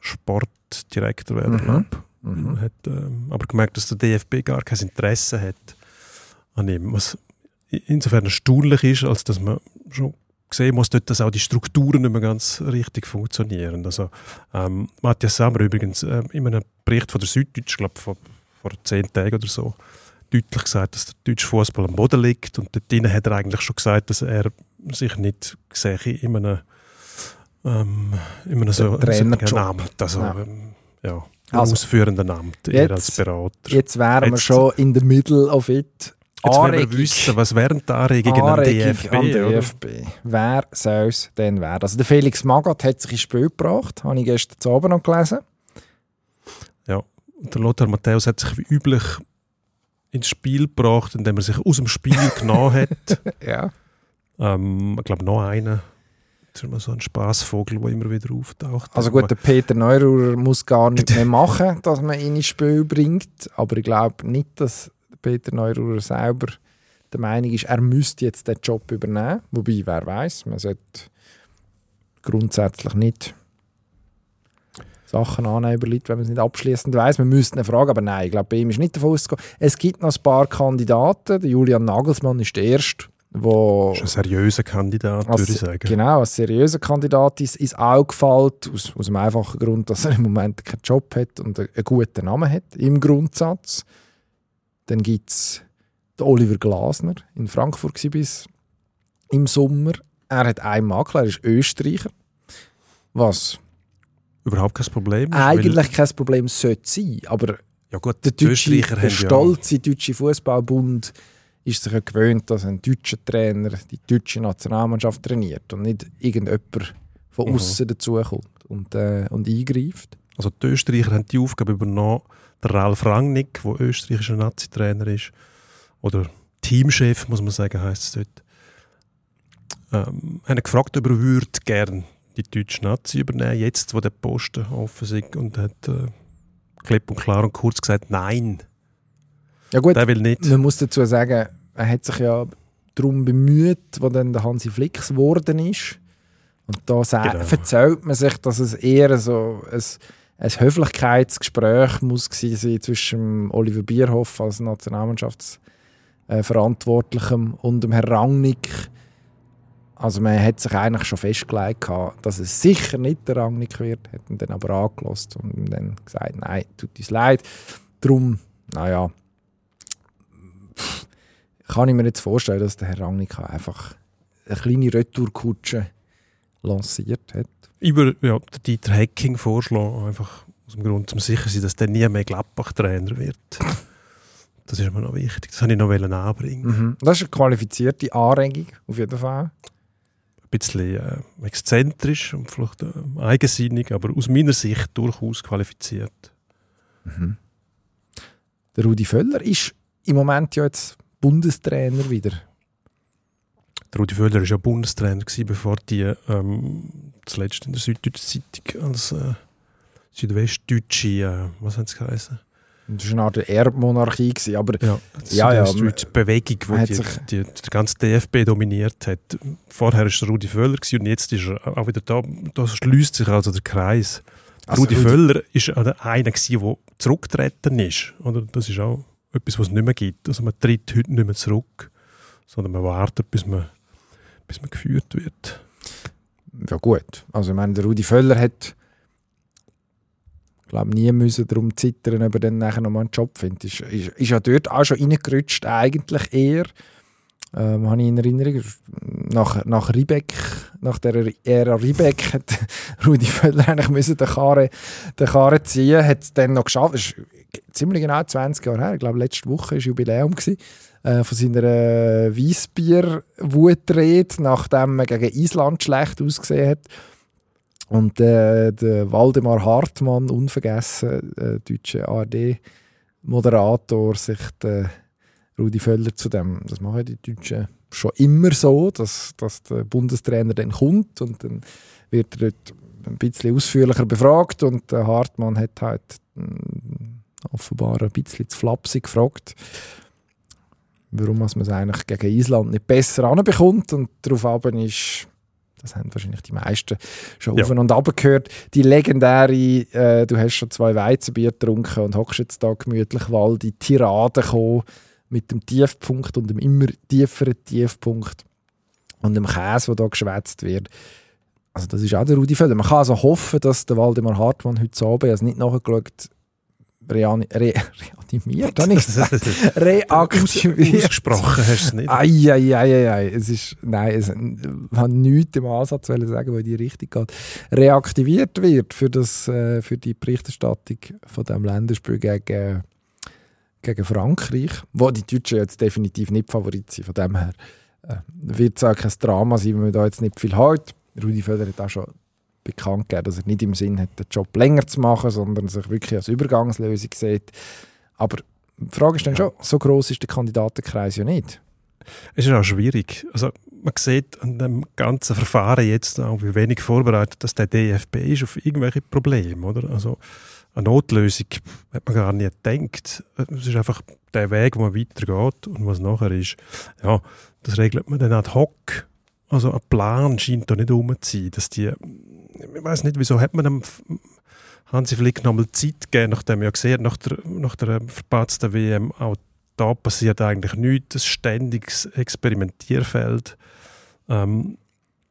Sportdirektor werden, Mhm. glaube Mhm. ich. Hat ähm, aber gemerkt, dass der DFB gar kein Interesse hat an ihm. Was insofern erstaunlich ist, als dass man schon sehen muss, dort, dass auch die Strukturen nicht mehr ganz richtig funktionieren. Also, ähm, Matthias Sammer übrigens ähm, in einem Bericht von der Süddeutsch, glaube vor, vor zehn Tagen oder so, deutlich gesagt, dass der deutsche Fußball am Boden liegt. Und dort drinnen hat er eigentlich schon gesagt, dass er sich nicht sehe in einem, ähm, in einem so, so Amt, also Ja. ähm, ja Also, ausführenden Amt, eher jetzt- als Berater. Jetzt wären wir Jetzt- schon in the middle of it. Jetzt wollen wir Anregung. wissen, was wären die Anregungen Anregung an DFB? DFB. Wer soll es denn werden? Also der Felix Magath hat sich ins Spiel gebracht, habe ich gestern Abend noch gelesen. Und der Lothar Matthäus hat sich wie üblich ins Spiel gebracht, indem er sich aus dem Spiel genommen hat. Ja. Ähm, ich glaube, noch einer. Das ist immer so ein Spaßvogel, der immer wieder auftaucht. Also gut, der Peter Neururer muss gar nichts mehr machen, dass man ihn ins Spiel bringt. Aber ich glaube nicht, dass Peter Neururer selber der Meinung ist, er müsste jetzt den Job übernehmen. Wobei, wer weiß, man sollte grundsätzlich nicht Sachen annehmen über Leute, wenn man es nicht abschließend weiß. Man müsste ihn fragen, aber nein, ich glaube, bei ihm ist nicht davon auszugehen. Es gibt noch ein paar Kandidaten. Der Julian Nagelsmann ist der Erste, wo Das ist ein seriöser Kandidat, als, würde ich sagen. Genau, als seriöser Kandidat ist ins Auge gefällt, aus, aus dem einfachen Grund, dass er im Moment keinen Job hat und einen guten Namen hat, im Grundsatz. Dann gibt es Oliver Glasner, in Frankfurt war bis im Sommer. er hat einen Makler, er ist Österreicher. Was Überhaupt kein Problem. ist, eigentlich kein Problem sollte sein, aber ja gut, der, deutsche, der stolze deutsche Fußballbund ist sich ja gewöhnt, dass ein deutscher Trainer die deutsche Nationalmannschaft trainiert und nicht irgendjemand von Mhm. außen dazukommt und, äh, und eingreift. ja, also die Österreicher haben die Aufgabe übernommen. Der Ralf Rangnick, der österreichischer Nazi-Trainer ist, oder Teamchef, muss man sagen, heißt es dort, ähm, haben gefragt, ob er würde gerne die deutsche Nazi übernehmen, jetzt, wo der Posten offen ist, und hat äh, klipp und klar und kurz gesagt, nein, Ja gut, der will nicht. man muss dazu sagen, er hat sich ja darum bemüht, wo dann der Hansi Flicks geworden ist. Und da Genau. erzählt man sich, dass es eher so ein, ein Höflichkeitsgespräch muss sein zwischen Oliver Bierhoff als Nationalmannschaftsverantwortlichem und dem Herrn Rangnick. Also man hat sich eigentlich schon festgelegt, gehabt, dass es sicher nicht der Rangnick wird, hat ihn dann aber angelost und ihm dann gesagt, nein, tut uns leid. Darum, naja, kann ich mir jetzt vorstellen, dass der Herr Rangnick einfach eine kleine Retourkutsche lanciert hat. über ja, den Dieter Hecking vorschlagen, einfach aus dem Grund, um sicher zu sein, dass der nie mehr Gladbach-Trainer wird. Das ist mir noch wichtig. Das wollte ich noch anbringen. Mhm. Das ist eine qualifizierte Anregung, auf jeden Fall. Ein bisschen äh, exzentrisch und vielleicht äh, eigensinnig, aber aus meiner Sicht durchaus qualifiziert. Der Rudi Völler ist im Moment ja jetzt Bundestrainer wieder. Der Rudi Völler war ja Bundestrainer, gewesen, bevor die ähm, zuletzt in der Süddeutschen Zeitung als äh, südwestdeutsche, äh, was haben sie geheißen? Das war eine Art Erbmonarchie, gewesen, aber Ja, Ja, ja, südwestdeutsche Bewegung, die die, die, die ganze DFB dominiert hat. Vorher war Rudi Völler gewesen, und jetzt ist er auch wieder da. Da schließt sich also der Kreis. Also Rudi Rudi- Völler war einer, gewesen, der zurückgetreten ist. Oder? Das ist auch etwas, was es nicht mehr gibt. Also man tritt heute nicht mehr zurück, sondern man wartet, bis man, bis man geführt wird. ja gut. Also ich meine, der Rudi Völler hat glaube nie müssen darum zittern, ob er dann nachher nochmal einen Job findet. Ist, ist, ist ja dort auch schon reingerutscht, eigentlich eher. Ähm, habe ich in Erinnerung, nach, nach Riebeck, nach der Ära Riebeck hat Rudi Völler eigentlich müssen den Karre, den Karre ziehen, hat es dann noch geschafft. Das ist ziemlich genau 20 Jahre her, ich glaube letzte Woche war Jubiläum gewesen, äh, von seiner äh, Weissbier-Wutrede, nachdem er gegen Island schlecht ausgesehen hat. Und äh, der Waldemar Hartmann, unvergessen, äh, deutscher ARD-Moderator, sich der Rudi Völler zu dem, das machen die Deutschen schon immer so, dass, dass der Bundestrainer dann kommt und dann wird er dort ein bisschen ausführlicher befragt. Und der Hartmann hat halt mh, offenbar ein bisschen zu flapsig gefragt, warum man es eigentlich gegen Island nicht besser anbekommt und darauf ist, das haben wahrscheinlich die meisten schon Ja. auf und ab gehört, die legendäre, äh, du hast schon zwei Weizenbier getrunken und hockst jetzt da gemütlich, weil die Tirade gekommen mit dem Tiefpunkt und dem immer tieferen Tiefpunkt und dem Käse, der da geschwätzt wird. Also das ist auch der Rudi Völler. Man kann also hoffen, dass der Waldemar Hartmann heute Abend, ich habe es nicht nachgeschaut, reani re reanimiert, habe ich gesagt, reaktiviert. Ausgesprochen hast du es nicht. Eieieiei, es ist, nein, es, ich habe nichts im Ansatz sagen, wo in die Richtung geht. Reaktiviert wird für, das, äh, für die Berichterstattung von dem Länderspiel gegen, gegen Frankreich, wo die Deutschen jetzt definitiv nicht Favorit sind, von dem her äh, wird es auch kein Drama sein, wenn man da jetzt nicht viel hat. Rudi Völler hat auch schon bekannt gegeben, dass er nicht im Sinn hat, den Job länger zu machen, sondern sich wirklich als Übergangslösung sieht. Aber die Frage ist dann schon, so groß ist der Kandidatenkreis ja nicht. Es ist auch schwierig. Also, man sieht an dem ganzen Verfahren jetzt auch, wie wenig vorbereitet dass der DFB ist auf irgendwelche Probleme. Oder? Also, eine Notlösung hat man gar nicht gedacht. Es ist einfach der Weg, wo man weitergeht und was nachher ist. Ja, das regelt man dann ad hoc. Also ein Plan scheint da nicht rum zu sein. Dass die, ich weiß nicht, wieso hat man dem Hansi Flick nochmal Zeit gegeben, nachdem ja gesehen hat, nach der, nach der verpatzten WM, auch da passiert eigentlich nichts, ein ständiges Experimentierfeld. Ähm,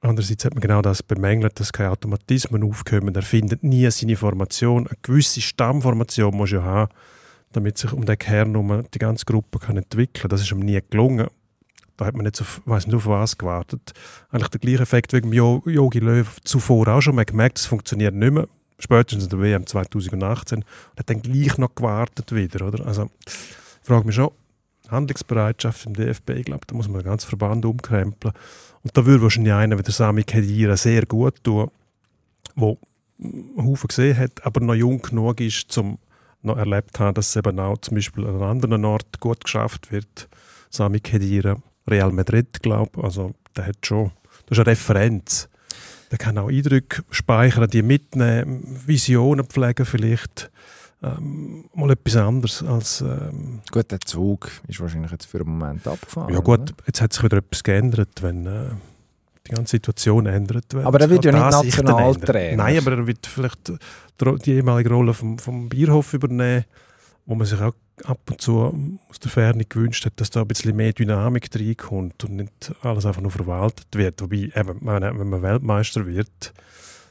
andererseits hat man genau das bemängelt, dass keine Automatismen aufkommen. Er findet nie seine Formation. Eine gewisse Stammformation muss ja haben, damit sich um den Kern die ganze Gruppe kann entwickeln kann. Das ist ihm nie gelungen. Da hat man nicht, auf, weiss nicht auf was gewartet. Eigentlich der gleiche Effekt Jo- Jogi Löw zuvor auch schon. Man hat gemerkt, es funktioniert nicht mehr. Spätestens in der WM 2018. Und hat dann gleich noch gewartet wieder, oder? Also, ich frage mich schon, Handlungsbereitschaft im DFB, ich glaube, da muss man den ganzen Verband umkrempeln. Und da würde wahrscheinlich einer wie der Sami Khedira sehr gut tun, der Haufen gesehen hat, aber noch jung genug ist, um noch erlebt zu haben, dass es eben auch zum Beispiel an einem anderen Ort gut geschafft wird. Sami Khedira, Real Madrid, glaube ich. Also, der hat schon, das ist eine Referenz. Der kann auch Eindrücke speichern, die mitnehmen, Visionen pflegen vielleicht. Ähm, mal etwas anderes als... Ähm, Gut, der Zug ist wahrscheinlich jetzt für einen Moment abgefahren. ja gut, oder? jetzt hat sich wieder etwas geändert, wenn äh, die ganze Situation ändert. Aber er wird ja nicht Nationaltrainer. ändern. Nein, aber er wird vielleicht die ehemalige Rolle vom, vom Bierhof übernehmen, wo man sich auch ab und zu aus der Ferne gewünscht hat, dass da ein bisschen mehr Dynamik reinkommt und nicht alles einfach nur verwaltet wird. Wobei, eben, wenn, man Weltmeister wird,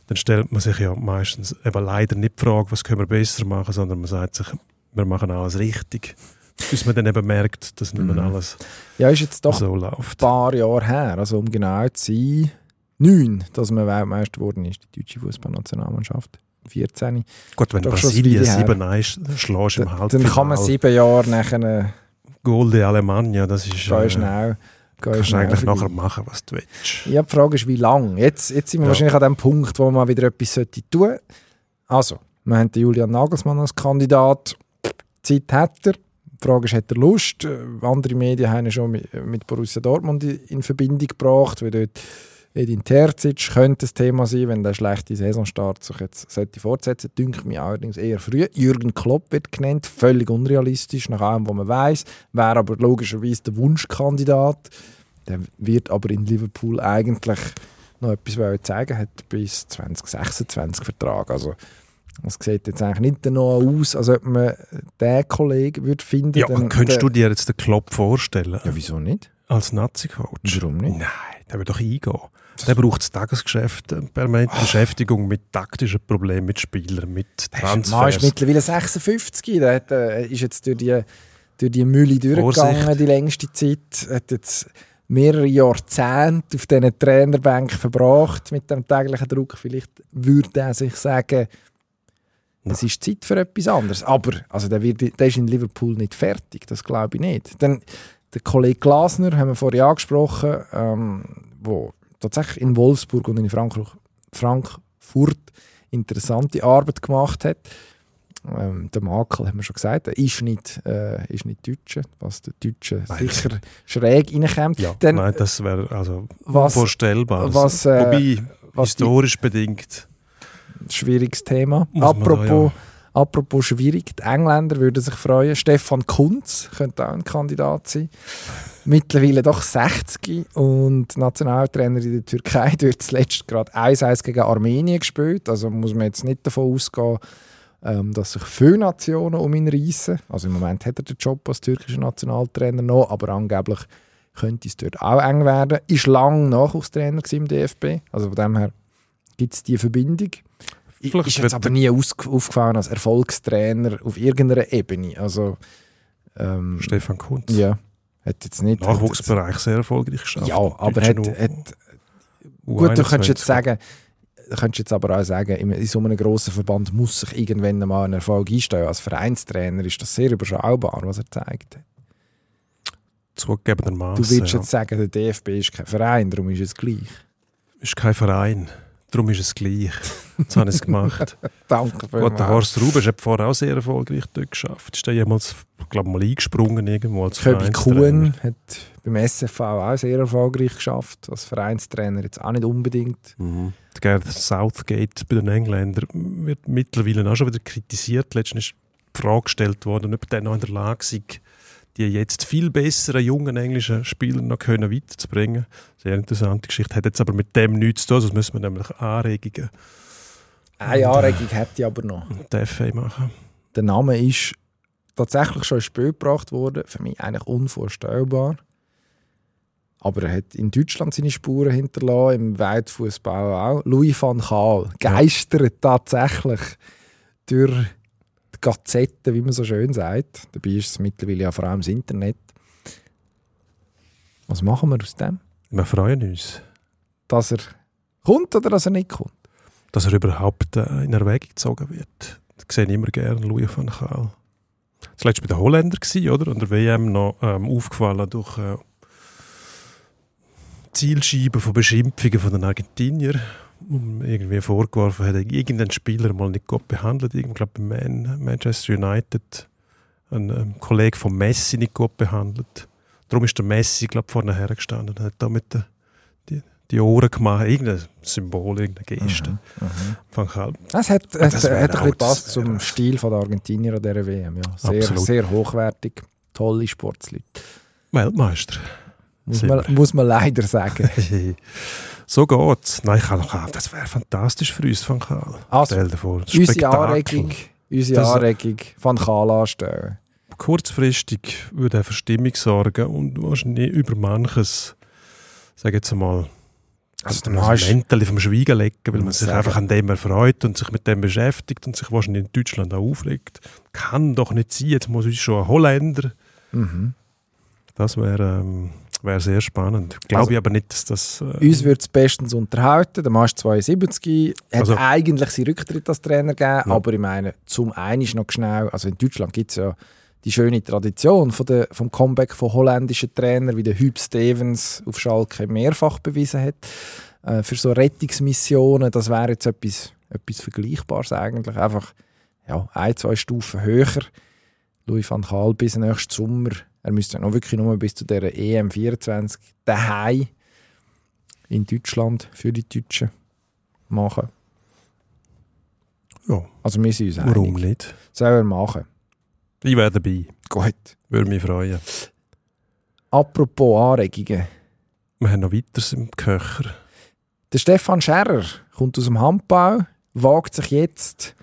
dann stellt man sich ja meistens eben leider nicht die Frage, was können wir besser machen, sondern man sagt sich, wir machen alles richtig. Bis man dann eben merkt, dass nicht mehr Mhm. alles Ja, ist jetzt doch so ein läuft. paar Jahre her, also um genau zu sein, neun, dass man Weltmeister geworden ist, die deutsche Fußballnationalmannschaft. 14. Gut, wenn schon Brasilien ein Weile her. 7 1 schlägst du im Dann, Halbfinale. dann kann man sieben Jahre nachher äh, Goal de Alemannia, das ist... gehen äh, schnell. Kannst du schnell eigentlich nachher machen, was du willst. Ja, die Frage ist, wie lange? Jetzt, jetzt sind wir Ja. wahrscheinlich an dem Punkt, wo man wieder etwas sollte tun sollte. Also, wir haben den Julian Nagelsmann als Kandidat. Zeit hat er. Die Frage ist, hat er Lust? Äh, Andere Medien haben ihn schon mit, Borussia Dortmund in in Verbindung gebracht, weil dort Edin Terzic könnte das Thema sein, wenn der schlechte Saisonstart sich jetzt sollte fortsetzen. Dünkt mich allerdings eher früh. Jürgen Klopp wird genannt, völlig unrealistisch, nach allem, was man weiß. Wäre aber logischerweise der Wunschkandidat. Der wird aber in Liverpool eigentlich noch etwas zeigen, hat bis 2026 Vertrag. Also es sieht jetzt eigentlich nicht noch aus, als ob man den Kollegen würde finden Ja, dann- könntest du dir jetzt den Klopp vorstellen? Ja, wieso nicht? Als Nazi-Coach? Warum nicht? Nein, der wird doch eingehen. Der braucht das Tagesgeschäft, eine permanente Beschäftigung mit taktischen Problemen, mit Spielern, mit Der Mann ist Transfers. mittlerweile 56, der hat, äh, ist jetzt durch die, durch die Mülle durchgegangen Vorsicht. die längste Zeit, hat jetzt mehrere Jahrzehnte auf diesen Trainerbänk verbracht mit dem täglichen Druck. Vielleicht würde er sich sagen, es ist Zeit für etwas anderes. Aber also der, wird, der ist in Liverpool nicht fertig, das glaube ich nicht. Dann, der Kollege Glasner, haben wir vorhin angesprochen, ähm, wo tatsächlich in Wolfsburg und in Frankfurt, Frankfurt interessante Arbeit gemacht hat. Ähm, der Makel, haben wir schon gesagt, ist nicht, äh, ist nicht Deutscher, was der Deutsche Nein. sicher schräg reinkommt. Ja, Dann, nein, das wäre also was, unvorstellbar. was, äh, Wobei, was die- historisch bedingt, schwieriges Thema. Muss man da, Apropos, schwierig, die Engländer würden sich freuen. Stefan Kunz könnte auch ein Kandidat sein. Mittlerweile doch 60 und Nationaltrainer in der Türkei wird zuletzt gerade 1-1 gegen Armenien gespielt. Also muss man jetzt nicht davon ausgehen, ähm, dass sich viele Nationen um ihn reissen. Also im Moment hat er den Job als türkischer Nationaltrainer noch, aber angeblich könnte es dort auch eng werden. Ist lang Nachwuchstrainer im DFB. Also von dem her gibt es die Verbindung. Ich- Vielleicht ist jetzt aber nie aufgefallen als Erfolgstrainer auf irgendeiner Ebene. Also, ähm, Stefan Kunz. ja, hat jetzt nicht. Nachwuchsbereich sehr erfolgreich geschafft. Ja, aber hat, hat, gut, du könntest jetzt sagen, du könntest jetzt aber auch sagen, in, so einem grossen Verband muss sich irgendwann mal ein Erfolg einstellen. Als Vereinstrainer ist das sehr überschaubar, was er zeigt. Zugegebenermaßen. Du würdest ja. jetzt sagen, der DFB ist kein Verein, darum ist es gleich. ist kein Verein. Darum ist es gleich. Jetzt habe ich es gemacht. Danke Gut, der vielmals. Horst Rubesch hat vorher auch sehr erfolgreich dort geschafft. Ist der jemals, glaube mal eingesprungen irgendwo als Köbi. Kuhn hat beim SFV auch sehr erfolgreich geschafft. Als Vereinstrainer jetzt auch nicht unbedingt. Mhm. Der Southgate bei den Engländern wird mittlerweile auch schon wieder kritisiert. Letztens ist die Frage gestellt worden, ob der noch in der Lage sei, die jetzt viel besseren jungen englischen Spieler noch können weiterzubringen. Sehr interessante Geschichte. Hat jetzt aber mit dem nichts zu tun, sonst müssen wir nämlich Anregungen Eine Anregung hätte ich aber noch. und die FA machen. Der Name ist tatsächlich schon ins Spiel gebracht worden. Für mich eigentlich unvorstellbar. Aber er hat in Deutschland seine Spuren hinterlassen, im Weltfußball auch. Louis van Gaal geistert tatsächlich durch die Gazetten, wie man so schön sagt. Dabei ist es mittlerweile ja vor allem das Internet. Was machen wir aus dem? Wir freuen uns, Dass er kommt oder dass er nicht kommt? dass er überhaupt äh, in Erwägung gezogen wird. Ich sehe immer gerne Louis van Gaal. Das letzte bei den Holländern gewesen, oder? Und der WM noch ähm, aufgefallen durch äh, Zielscheiben von Beschimpfungen von den Argentiniern. Irgendwie vorgeworfen hat, irgendein Spieler mal nicht gut behandelt. Ich glaube, bei Man Manchester United ein ähm, Kollege von Messi nicht gut behandelt. Darum ist der Messi, glaube vorne hergestanden und hat da mit der, die, die Ohren gemacht. Irgendein Symbol, irgendeine Geste. Gaal. Es hat, das hat ein auch- bisschen passt das wäre zum auch- Stil von der Argentinier an dieser WM. Ja. Sehr, Absolut. sehr hochwertig, tolle Sportsleute. Weltmeister. Muss man, muss man leider sagen. so geht's. Nein, ich kann noch, ah, das wäre fantastisch für uns, Van Gaal. Also, Stell dir vor, das unsere. Anregung, unsere Das- Anregung von Kahl anstellen. Kurzfristig würde er für Stimmung sorgen und wahrscheinlich über manches, sage jetzt einmal, Also, ein Mäntel vom Schweigen legen, weil man sich sagen- einfach an dem erfreut und sich mit dem beschäftigt und sich wahrscheinlich in Deutschland auch aufregt. Kann doch nicht sein, jetzt muss uns schon ein Holländer. mhm. Das wäre ähm, wär sehr spannend. Glaube Also- ich aber nicht, dass das... Äh, Uns wird es bestens unterhalten. Der ist 72, hat Also- eigentlich seinen Rücktritt als Trainer gegeben, Ja. aber ich meine, zum einen ist noch schnell, also in Deutschland gibt es ja die schöne Tradition von der, vom Comeback von holländischen Trainern, wie der Hüb Stevens auf Schalke mehrfach bewiesen hat. Äh, für so Rettungsmissionen, das wäre jetzt etwas, etwas Vergleichbares eigentlich. Einfach ja, ein, zwei Stufen höher. Louis van Gaal bis nächsten Sommer. Er müsste ja noch wirklich nur bis zu der EM 24 daheim in Deutschland für die Deutschen machen. ja, Also wir sind uns warum einig. nicht? Soll er machen. Ich wäre dabei. Gut. Würde mich freuen. Apropos Anregungen. Wir haben noch weiteres im Köcher. Der Stefan Scherrer kommt aus dem Handbau, wagt sich jetzt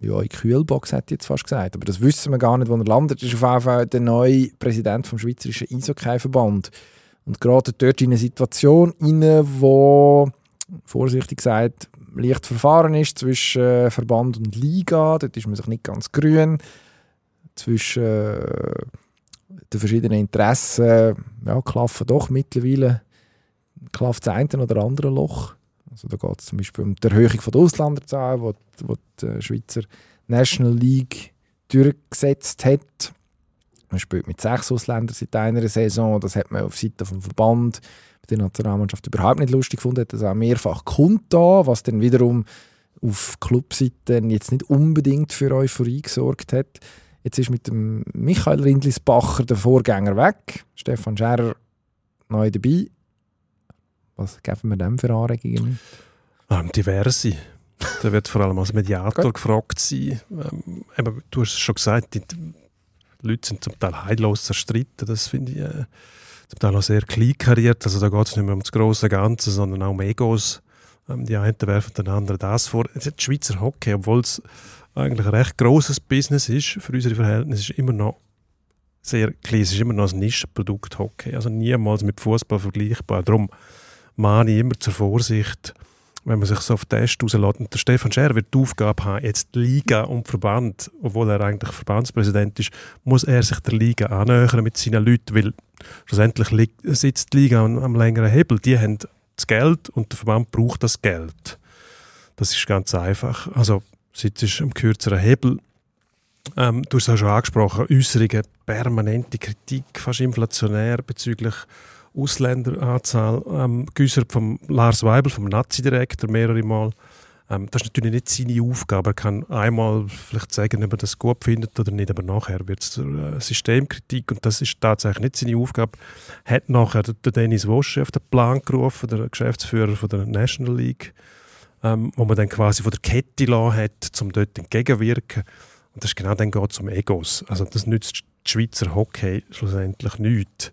ja, in Kühlbox, hätte ich jetzt fast gesagt. Aber das wissen wir gar nicht, wo er landet. Er ist auf jeden Fall der neue Präsident vom Schweizerischen Eishockey-Verband. Und gerade dort in eine Situation rein, wo, vorsichtig gesagt, leicht verfahren ist zwischen äh, Verband und Liga. Dort ist man sich nicht ganz grün. Zwischen äh, den verschiedenen Interessen ja, klaffen doch mittlerweile klafft das eine oder andere Loch. Also da geht es zum Beispiel um die Erhöhung der Ausländerzahl, wo, wo die äh, Schweizer National League durchgesetzt hat. Man spielt mit sechs Ausländern seit einer Saison. Das hat man auf Seite vom Verband bei der Nationalmannschaft überhaupt nicht lustig gefunden. Hat das auch mehrfach kundgetan, was dann wiederum auf Clubseiten jetzt nicht unbedingt für Euphorie gesorgt hat. Jetzt ist mit dem Michael Rindlisbacher der Vorgänger weg. Stefan Scherer neu dabei. Was geben wir dem für Anregungen? Ähm, diverse. Der wird vor allem als Mediator Gut. gefragt sein. Ähm, eben, du hast es schon gesagt, die, Leute sind zum Teil heillos zerstritten. Das finde ich äh, zum Teil auch sehr kleinkariert. Also da geht es nicht mehr um das große Ganze, sondern auch um Egos. Ähm, die einen werfen den anderen das vor. Die Schweizer Hockey, obwohl es eigentlich ein recht grosses Business ist, für unsere Verhältnisse, ist immer noch sehr klein. Es ist immer noch ein Nischenprodukt Hockey. Also niemals mit Fußball vergleichbar. Darum mahne ich immer zur Vorsicht, wenn man sich so auf Test rauslässt. Und der Stefan Scher wird die Aufgabe haben, jetzt die Liga und Verband, obwohl er eigentlich Verbandspräsident ist, muss er sich der Liga annähern mit seinen Leuten, weil schlussendlich sitzt die Liga am, am längeren Hebel. Die haben das Geld und der Verband braucht das Geld. Das ist ganz einfach. Also sitzt am kürzeren Hebel. Ähm, du hast es auch schon angesprochen, Äußerungen, permanente Kritik, fast inflationär bezüglich Ausländeranzahl, ähm, geäußert vom Lars Weibel, vom Nazi-Direktor, mehrere Mal. Ähm, das ist natürlich nicht seine Aufgabe. Er kann einmal vielleicht sagen, ob er das gut findet oder nicht, aber nachher wird es äh, Systemkritik und das ist tatsächlich nicht seine Aufgabe. Hat nachher der, Dennis Wosche auf den Plan gerufen, der Geschäftsführer von der National League, ähm, wo man dann quasi von der Kette lassen hat, um dort entgegenwirken. Und das ist genau dann geht es um Egos. Also das nützt die Schweizer Hockey schlussendlich nichts.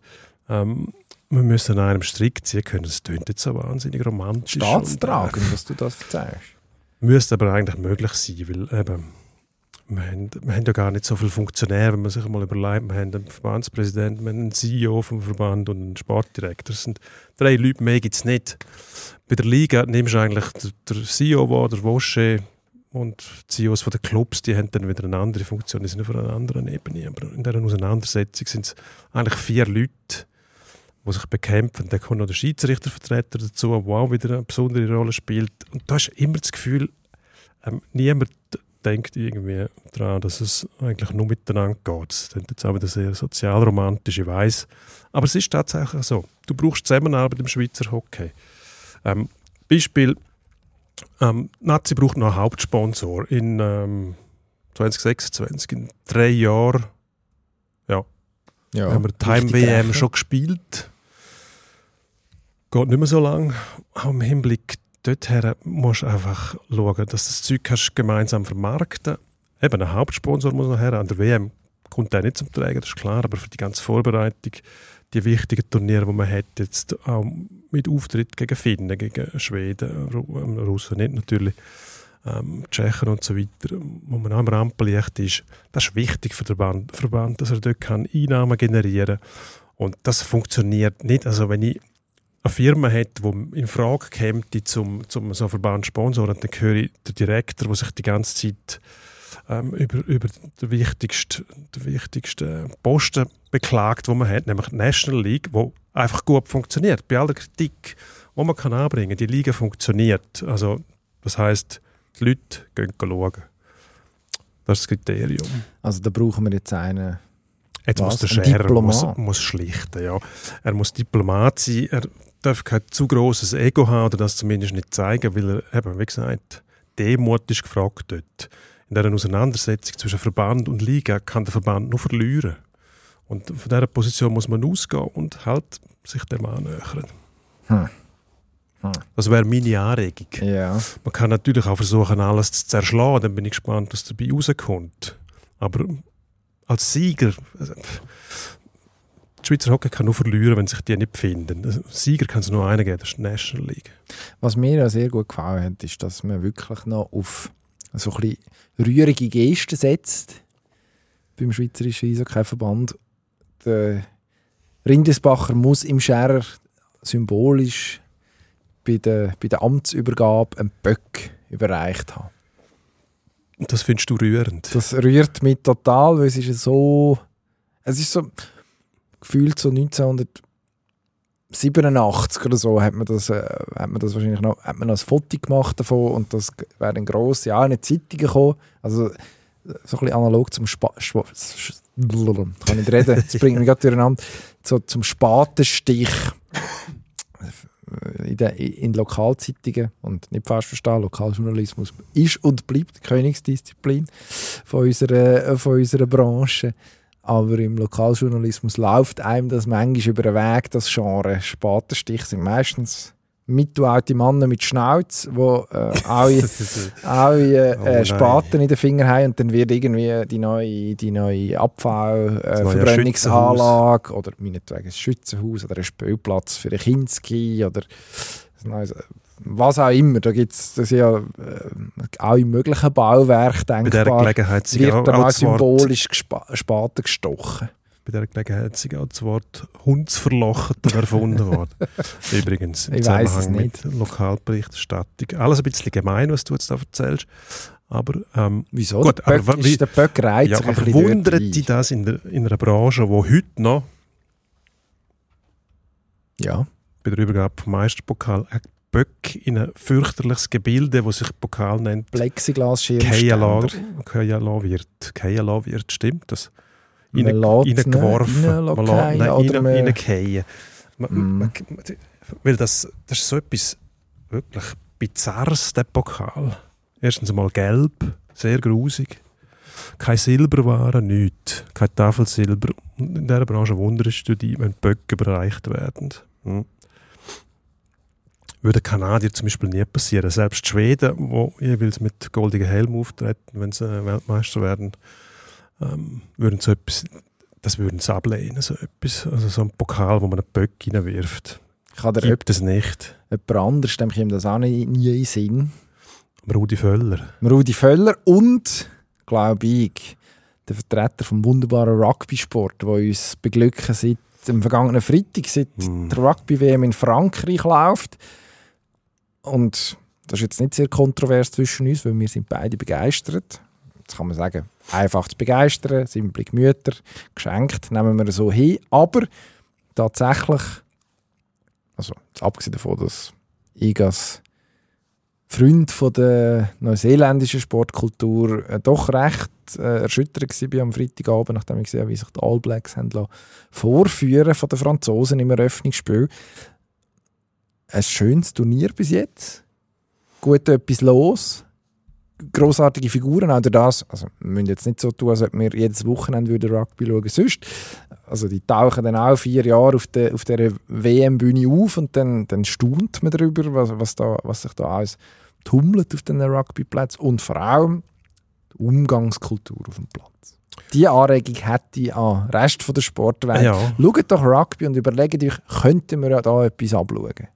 Ähm, wir müssen an einem Strick ziehen können. Das klingt jetzt so wahnsinnig romantisch. äh, Staatstragend, was du das erzählst. Müsste aber eigentlich möglich sein, weil eben, wir, haben, wir haben ja gar nicht so viele Funktionäre, wenn man sich mal überlegt. Wir haben einen Verbandspräsidenten, wir haben einen CEO vom Verband und einen Sportdirektor. Das sind drei Leute, mehr gibt es nicht. Bei der Liga nimmst du eigentlich der, der CEO wahr, der Wosche und die CEOs von den Clubs, die haben dann wieder eine andere Funktion, die sind auf einer anderen Ebene. Aber in dieser Auseinandersetzung sind es eigentlich vier Leute. Die sich bekämpfen. Dann kommt noch der Schiedsrichtervertreter dazu, der auch wieder eine besondere Rolle spielt. Und da hast immer das Gefühl, ähm, niemand denkt irgendwie daran, dass es eigentlich nur miteinander geht. Das klingt jetzt auch wieder sehr sozialromantisch, ich weiss. Aber es ist tatsächlich so. Du brauchst Zusammenarbeit im Schweizer Hockey. Ähm, Beispiel, ähm, Nazi braucht noch einen Hauptsponsor. In ähm, 2026, in drei Jahren, ja, Ja, haben wir die Heim-WM rechnen. schon gespielt. Geht nicht mehr so lang. Auch im Hinblick dorthin musst du einfach schauen, dass du das Zeug kannst gemeinsam vermarkten Eben, ein Hauptsponsor muss noch her. An der WM kommt der nicht zum Tragen, das ist klar. Aber für die ganze Vorbereitung, die wichtigen Turniere, die man hat, jetzt auch mit Auftritt gegen Finnen, gegen Schweden, ähm, Russen nicht natürlich, ähm, Tschechen und so weiter, wo man auch im Rampenlicht ist, das ist wichtig für den Verband, Verband dass er dort kann Einnahmen generieren kann. Und das funktioniert nicht. Also wenn ich eine Firma hat, die in Frage käme, zum, zum so Verband sponsoren, dann höre ich den Direktor, der sich die ganze Zeit ähm, über, über den wichtigsten, den wichtigsten Posten beklagt, den man hat, nämlich die National League, wo einfach gut funktioniert. Bei aller Kritik, die man kann anbringen kann, die Liga funktioniert. Also, das heißt, die Leute gehen schauen. Das ist das Kriterium. Also da brauchen wir jetzt einen. Jetzt Was? muss der Scherer muss, muss schlichten. Ja. Er muss Diplomat sein. Er darf kein zu grosses Ego haben oder das zumindest nicht zeigen, weil er, eben, wie gesagt, Demut ist gefragt dort. In dieser Auseinandersetzung zwischen Verband und Liga kann der Verband nur verlieren. Und von dieser Position muss man ausgehen und halt sich dem annähern. Hm. Hm. Das wäre meine Anregung. Ja. Man kann natürlich auch versuchen, alles zu zerschlagen. Dann bin ich gespannt, was dabei rauskommt. Aber als Sieger, also, die Schweizer Hockey kann nur verlieren, wenn sich die nicht finden. Also, Sieger kann es nur einen geben, das ist die National League. Was mir ja sehr gut gefallen hat, ist, dass man wirklich noch auf so ein bisschen rührige Gesten setzt beim Schweizerischen Eishockey-Verband. Der Rindesbacher muss im Scherer symbolisch bei der, bei der Amtsübergabe einen Böck überreicht haben. Das findest du rührend. Das rührt mich total, weil es ist so... Es ist so gefühlt so 1987 oder so hat man das, äh, hat man das wahrscheinlich noch, hat man noch ein Foto gemacht davon und das wäre dann gross ja, in den Zeitungen gekommen. Also so ein bisschen analog zum Spa kann nicht reden, das bringt mich gerade durcheinander. So zum Spatenstich in, den, in Lokalzeitungen und nicht falsch verstehen, Lokaljournalismus ist und bleibt die Königsdisziplin von unserer, von unserer Branche. Aber im Lokaljournalismus läuft einem das manchmal über den Weg, das Genre. Spatenstich sind meistens mittelalte Männer mit Schnauz, die äh, alle, alle Oh äh, nein. Spaten in den Fingern haben und dann wird irgendwie die neue, die neue Abfall, äh, oder meinetwegen ein Schützenhaus oder ein Spielplatz für ein Kinski oder ein neues, was auch immer. Da gibt es ja äh, alle möglichen Bauwerke Bei dieser denkbar. Gelegenheit sind Wird auch, dann auch Wort, symbolisch Spaten gestochen. bei dieser Gelegenheit sind auch das Wort Hundsverlochten erfunden worden. Übrigens, im Ich Zusammenhang nicht. mit Lokalberichterstattung. Alles ein bisschen gemein, was du jetzt da erzählst. Aber ähm, Wieso? Gut, der Böck, aber wie- ist, der Böck reizt Ja, aber wundert dich das in, der, in einer Branche, wo heute noch. Ja. bei der Übergabe vom Meisterpokal Böck in ein fürchterliches Gebilde, das sich Pokal nennt, Plexiglas-Schirmständer. Kejala wird. Kejala wird, stimmt das? Reingeworfen. reinlassen Man lässt- nein, oder rein- man- reingehen. Man- man- man- Weil das, das ist so etwas wirklich Bizarres, der Pokal. Erstens einmal gelb, sehr grusig. Kein Silberware, nichts. Kein Tafelsilber. In dieser Branche wunderst du dich, wenn Böcke überreicht werden. Hm. Würde Kanadier zum Beispiel nie passieren. Selbst Schweden, die jeweils mit goldigen Helm auftreten, wenn sie äh, Weltmeister werden, ähm, würden so etwas, das würden sie ablehnen. So, etwas. Also so ein Pokal, wo man einen Böck reinwirft. Kann Gibt es nicht. jemand anderes, dem kommt das auch nie in den Sinn. Rudi Völler. Rudi Völler und, glaube ich, der Vertreter vom wunderbaren Rugby-Sport, der uns beglücken seit dem vergangenen Freitag, seit Hm. der Rugby-WM in Frankreich läuft. Und das ist jetzt nicht sehr kontrovers zwischen uns, weil wir sind beide begeistert. Jetzt kann man sagen, einfach zu begeistern, simple Gemüter, geschenkt, nehmen wir so hin. Aber tatsächlich Also abgesehen davon, dass ich als Freund von der neuseeländischen Sportkultur äh, doch recht äh, erschüttert war am Freitagabend, nachdem ich gesehen habe, wie sich die All Blacks haben vorführen von den Franzosen im Eröffnungsspiel. Ein schönes Turnier bis jetzt. Gut etwas los. Grossartige Figuren, auch das. Also, wir müssen jetzt nicht so tun, als ob wir jedes Wochenende würden Rugby schauen sonst. Also, die tauchen dann auch vier Jahre auf der, auf der WM-Bühne auf und dann, dann staunt man darüber, was, was, da, was sich da alles tummelt auf den Rugbyplätzen und vor allem die Umgangskultur auf dem Platz. Diese Anregung hätte ich an den Rest der Sportwelt. Ja. Schaut doch Rugby und überlegt euch, könnten wir da etwas abschauen?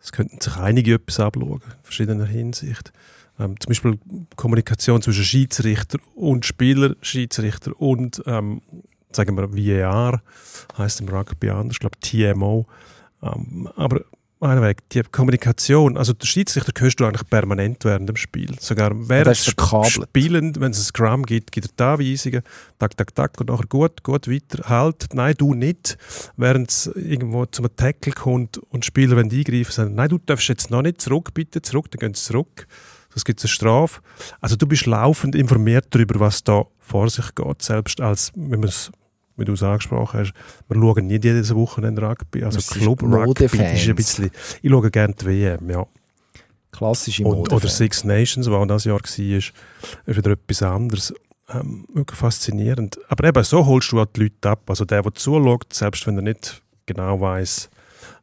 Es könnten sich einige etwas abschauen, in verschiedener Hinsicht. Ähm, zum Beispiel Kommunikation zwischen Schiedsrichter und Spieler, Schiedsrichter und, ähm, sagen wir, VAR, heißt im Rugby anders, ich glaube TMO. Ähm, aber Weg, die Kommunikation, also der Schiedsrichter hörst du eigentlich permanent während dem Spiel. Sogar während das ist verkabelt. Spielen, wenn es ein Scrum gibt, gibt er die Anweisungen, tak, tak, tak, und nachher gut, gut, weiter, halt, nein, du nicht. Während es irgendwo zum Tackle kommt und Spieler wollen eingreifen, sagen, nein, du darfst jetzt noch nicht zurück, bitte zurück, dann gehen sie zurück. Es gibt eine Strafe. Also du bist laufend informiert darüber, was da vor sich geht, selbst als, wenn man es wie du es angesprochen hast, wir schauen nicht jedes Wochenende Rugby. Also Club Rugby ist ein bisschen, ich schaue gerne die WM, ja. Klassische Mode. oder Six Nations, was das Jahr war, ist, wieder etwas anderes. Ähm, wirklich faszinierend. Aber eben, so holst du auch die Leute ab. Also der, der zuschaut, selbst wenn er nicht genau weiß,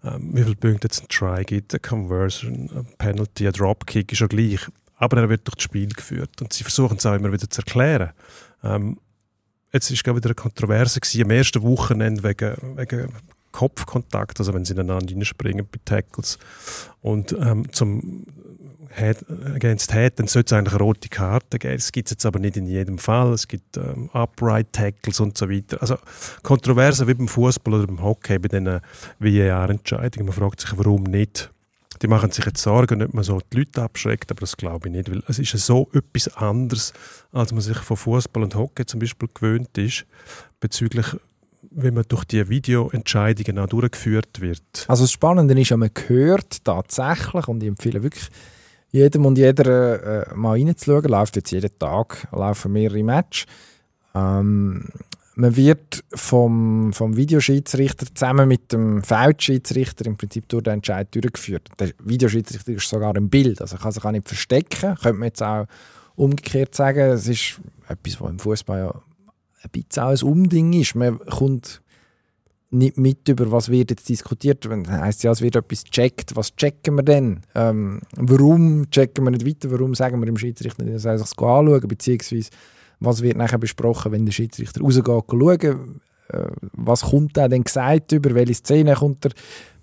ähm, wie viele Punkte jetzt ein Try gibt, eine Conversion, ein Penalty, ein Dropkick, ist ja gleich. Aber er wird durch das Spiel geführt. Und sie versuchen es auch immer wieder zu erklären. Ähm, jetzt gerade wieder eine Kontroverse am ersten Wochenende wegen, wegen Kopfkontakt, also wenn sie ineinander reinspringen bei Tackles. Und ähm, zum Head, against Head, dann sollte es eigentlich eine rote Karte geben. Das gibt es jetzt aber nicht in jedem Fall. Es gibt ähm, Upright Tackles und so weiter. Also Kontroverse wie beim Fußball oder beim Hockey bei diesen VAR-Entscheidungen. Man fragt sich, warum nicht. Die machen sich jetzt Sorgen, ob man so die Leute abschreckt, aber das glaube ich nicht, weil es ist ja so etwas anderes, als man sich von Fußball und Hockey zum Beispiel gewöhnt ist, bezüglich wie man durch die Videoentscheidungen auch durchgeführt wird. Also das Spannende ist ja, man hört tatsächlich, und ich empfehle wirklich jedem und jeder äh, mal reinzuschauen, läuft jetzt jeden Tag, laufen mehrere Matches. Ähm, man wird vom, vom Videoschiedsrichter zusammen mit dem Feldschiedsrichter im Prinzip durch den Entscheid durchgeführt. Der Videoschiedsrichter ist sogar im Bild, also kann sich auch nicht verstecken. Könnte man jetzt auch umgekehrt sagen, es ist etwas, was im Fußball ja ein bisschen auch ein Umding ist. Man kommt nicht mit über was wird jetzt diskutiert. Wenn heisst ja, es wird etwas gecheckt. Was checken wir denn? Ähm, warum checken wir nicht weiter? Warum sagen wir dem Schiedsrichter nicht, er sich anschauen? Beziehungsweise, was wird nachher besprochen, wenn der Schiedsrichter rausgeht, schauen, äh, was kommt da denn gesagt über, welche Szene kommt er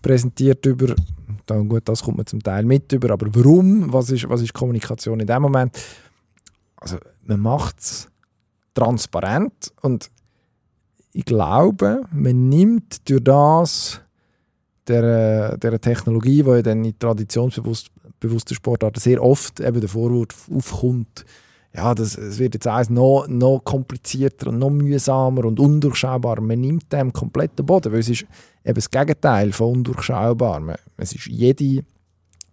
präsentiert über. Dann gut, das kommt man zum Teil mit über, aber warum? Was ist, was ist Kommunikation in dem Moment? Also, man macht es transparent und ich glaube, man nimmt durch das der, der Technologie, die ja dann in traditionsbewussten Sportarten sehr oft eben der Vorwurf aufkommt, ja, das, es wird jetzt alles noch, noch komplizierter und noch mühsamer und undurchschaubarer. Man nimmt dem kompletten Boden, weil es ist eben das Gegenteil von undurchschaubar. Man, es ist jede,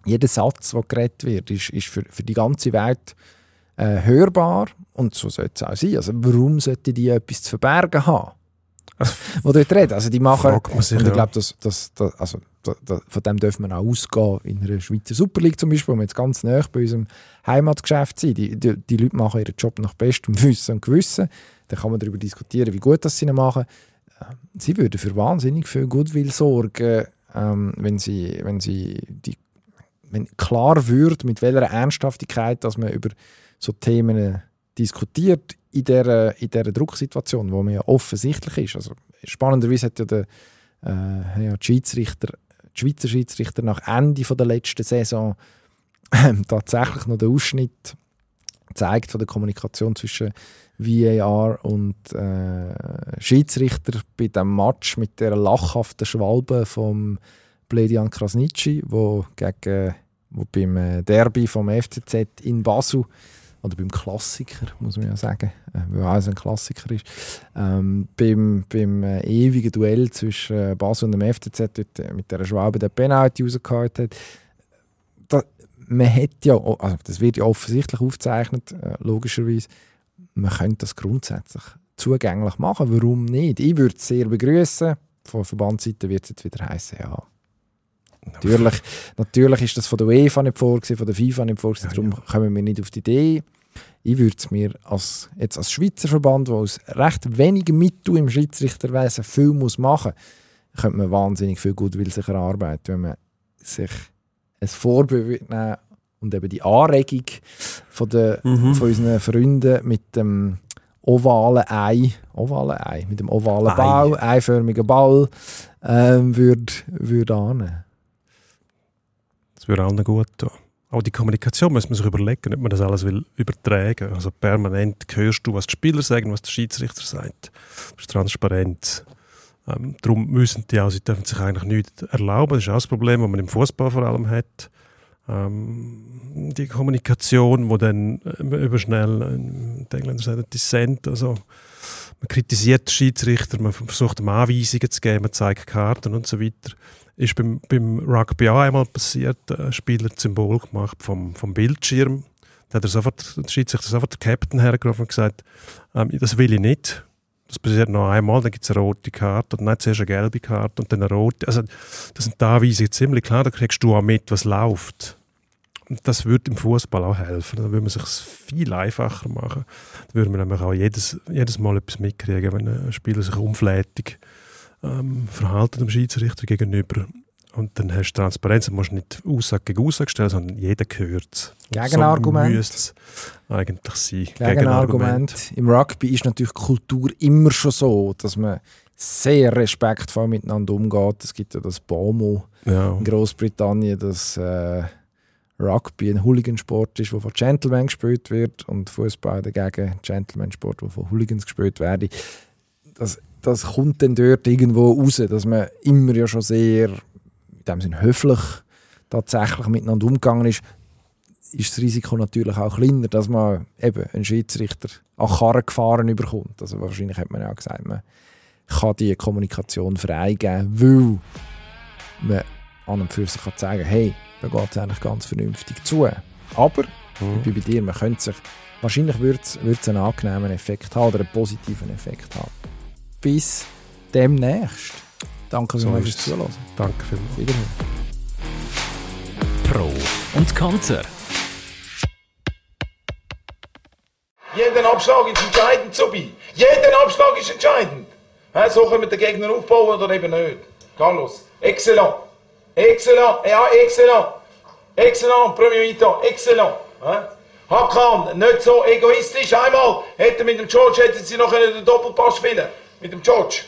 jeder Satz, der geredet wird, ist, ist für, für die ganze Welt äh, hörbar und so sollte es auch sein. Also warum sollte die etwas zu verbergen haben? wo dort reden. Also die machen, und ich ja. glaube, das, das, das, also, von dem dürfen wir auch ausgehen in einer Schweizer Super League zum Beispiel, wo wir jetzt ganz nah bei unserem Heimatgeschäft sind. Die, die, die Leute machen ihren Job nach bestem Wissen und Gewissen. Dann kann man darüber diskutieren, wie gut das sie machen. Ähm, Sie würden für wahnsinnig viel Goodwill sorgen, ähm, wenn sie, wenn sie die, wenn klar wird, mit welcher Ernsthaftigkeit, dass man über so Themen diskutiert in dieser, in dieser Drucksituation, wo man ja offensichtlich ist. Also, spannenderweise hat ja der äh, ja, die, Schiedsrichter, die Schweizer Schiedsrichter nach Ende der letzten Saison ähm, tatsächlich noch den Ausschnitt zeigt von der Kommunikation zwischen VAR und äh, Schiedsrichter bei dem Match mit der lachhaften Schwalbe vom Bledian Krasnitschi, wo gegen wo beim äh, Derby vom FCZ in Basel oder beim Klassiker, muss man ja sagen, äh, weil auch ein Klassiker ist, ähm, beim, beim äh, ewigen Duell zwischen äh, Basel und dem FCZ dort, mit der Schwabe der Penalty rausgehauen hat, da, man hat ja, also das wird ja offensichtlich aufgezeichnet, logischerweise, man könnte das grundsätzlich zugänglich machen, warum nicht? Ich würde es sehr begrüßen. Von Verbandsseite wird es jetzt wieder heißen, ja, Natürlich, natürlich ist das von der UEFA nicht vorgesehen, von der FIFA nicht vorgesehen, darum kommen wir nicht auf die Idee. Ich würde es mir als, jetzt als Schweizer Verband, der aus recht wenigen Mitteln im Schiedsrichterwesen viel muss machen muss, könnte man wahnsinnig viel Gutwill sich erarbeiten, wenn man sich ein Vorbild nehmen und eben die Anregung von, der, Mhm. von unseren Freunden mit dem ovalen Ei, ovalen Ei, mit dem ovalen Ei. Bau, eiförmigen Ball, ähm, würde würd annehmen. Das würde allen gut tun. Auch die Kommunikation muss man sich überlegen, ob man das alles will übertragen Also permanent hörst du, was die Spieler sagen, was der Schiedsrichter sagt. Das ist transparent. Ähm, darum müssen die auch, sie dürfen sich eigentlich nichts erlauben. Das ist auch das Problem, das man im Fußball vor allem hat. Ähm, die Kommunikation, wo dann äh, überschnell, äh, die Engländer sagen Dissent, also man kritisiert den Schiedsrichter, man versucht ihm Anweisungen zu geben, man zeigt Karten und so weiter. Ist beim, beim Rugby auch einmal passiert, ein Spieler hat Symbol gemacht vom, vom Bildschirm. Da hat er sofort, der Schiedsrichter sofort den Captain hergerufen und gesagt, ähm, das will ich nicht. Das passiert noch einmal, dann gibt es eine rote Karte und dann zuerst eine gelbe Karte und dann eine rote. Also das sind die Anweisungen ziemlich klar, da kriegst du auch mit, was läuft. Und das würde im Fußball auch helfen. Da würde man sich viel einfacher machen. Da würde man nämlich auch jedes, jedes Mal etwas mitkriegen, wenn ein Spieler sich unflätig ähm, verhalten dem Schiedsrichter gegenüber. Und dann hast du Transparenz, dann musst du nicht Aussage gegen Aussage stellen, sondern jeder gehört es. Gegenargument. So müsste es eigentlich sein. Gegenargument. Im Rugby ist natürlich Kultur immer schon so, dass man sehr respektvoll miteinander umgeht. Es gibt ja das BOMO Ja. in Großbritannien, dass äh, Rugby ein Hooligansport ist, der von Gentlemen gespielt wird und Fußball dagegen ein Gentleman-Sport, der von Hooligans gespielt wird. Das, das kommt dann dort irgendwo raus, dass man immer ja schon sehr, in dem Sinne höflich tatsächlich miteinander umgegangen ist ist das Risiko natürlich auch kleiner, dass man eben einen Schiedsrichter an Karren gefahren überkommt. Also wahrscheinlich hat man ja auch gesagt, man kann die Kommunikation freigeben, weil man an und für sich kann sagen, hey, da geht es eigentlich ganz vernünftig zu. Aber, ich bin bei dir, man könnte sich, wahrscheinlich würde es einen angenehmen Effekt haben oder einen positiven Effekt haben. Bis demnächst. Danke So fürs. Zuhören. Danke vielmals. Wiederhören. Pro und Konter. Jeden Abschlag ist entscheidend, Zubi. Jeden Abschlag ist entscheidend. So können wir den Gegner aufbauen oder eben nicht. Carlos, excellent. Excellent, ja, excellent. Excellent, Premier Vita, excellent. Hakan, nicht so egoistisch. Einmal hätte mit dem George hätten sie noch einen Doppelpass spielen Mit dem George.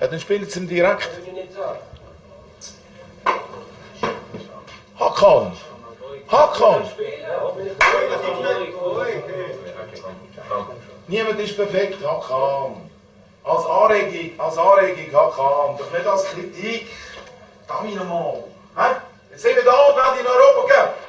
Ja, dann spielen sie ihn direkt. Hakan. Hakan. Niemand ist perfekt, Hakan. Als Anregung, als Anregung, Hakan. Doch nicht als Kritik. Da nochmal. Jetzt sind wir da werden in Europa gehen.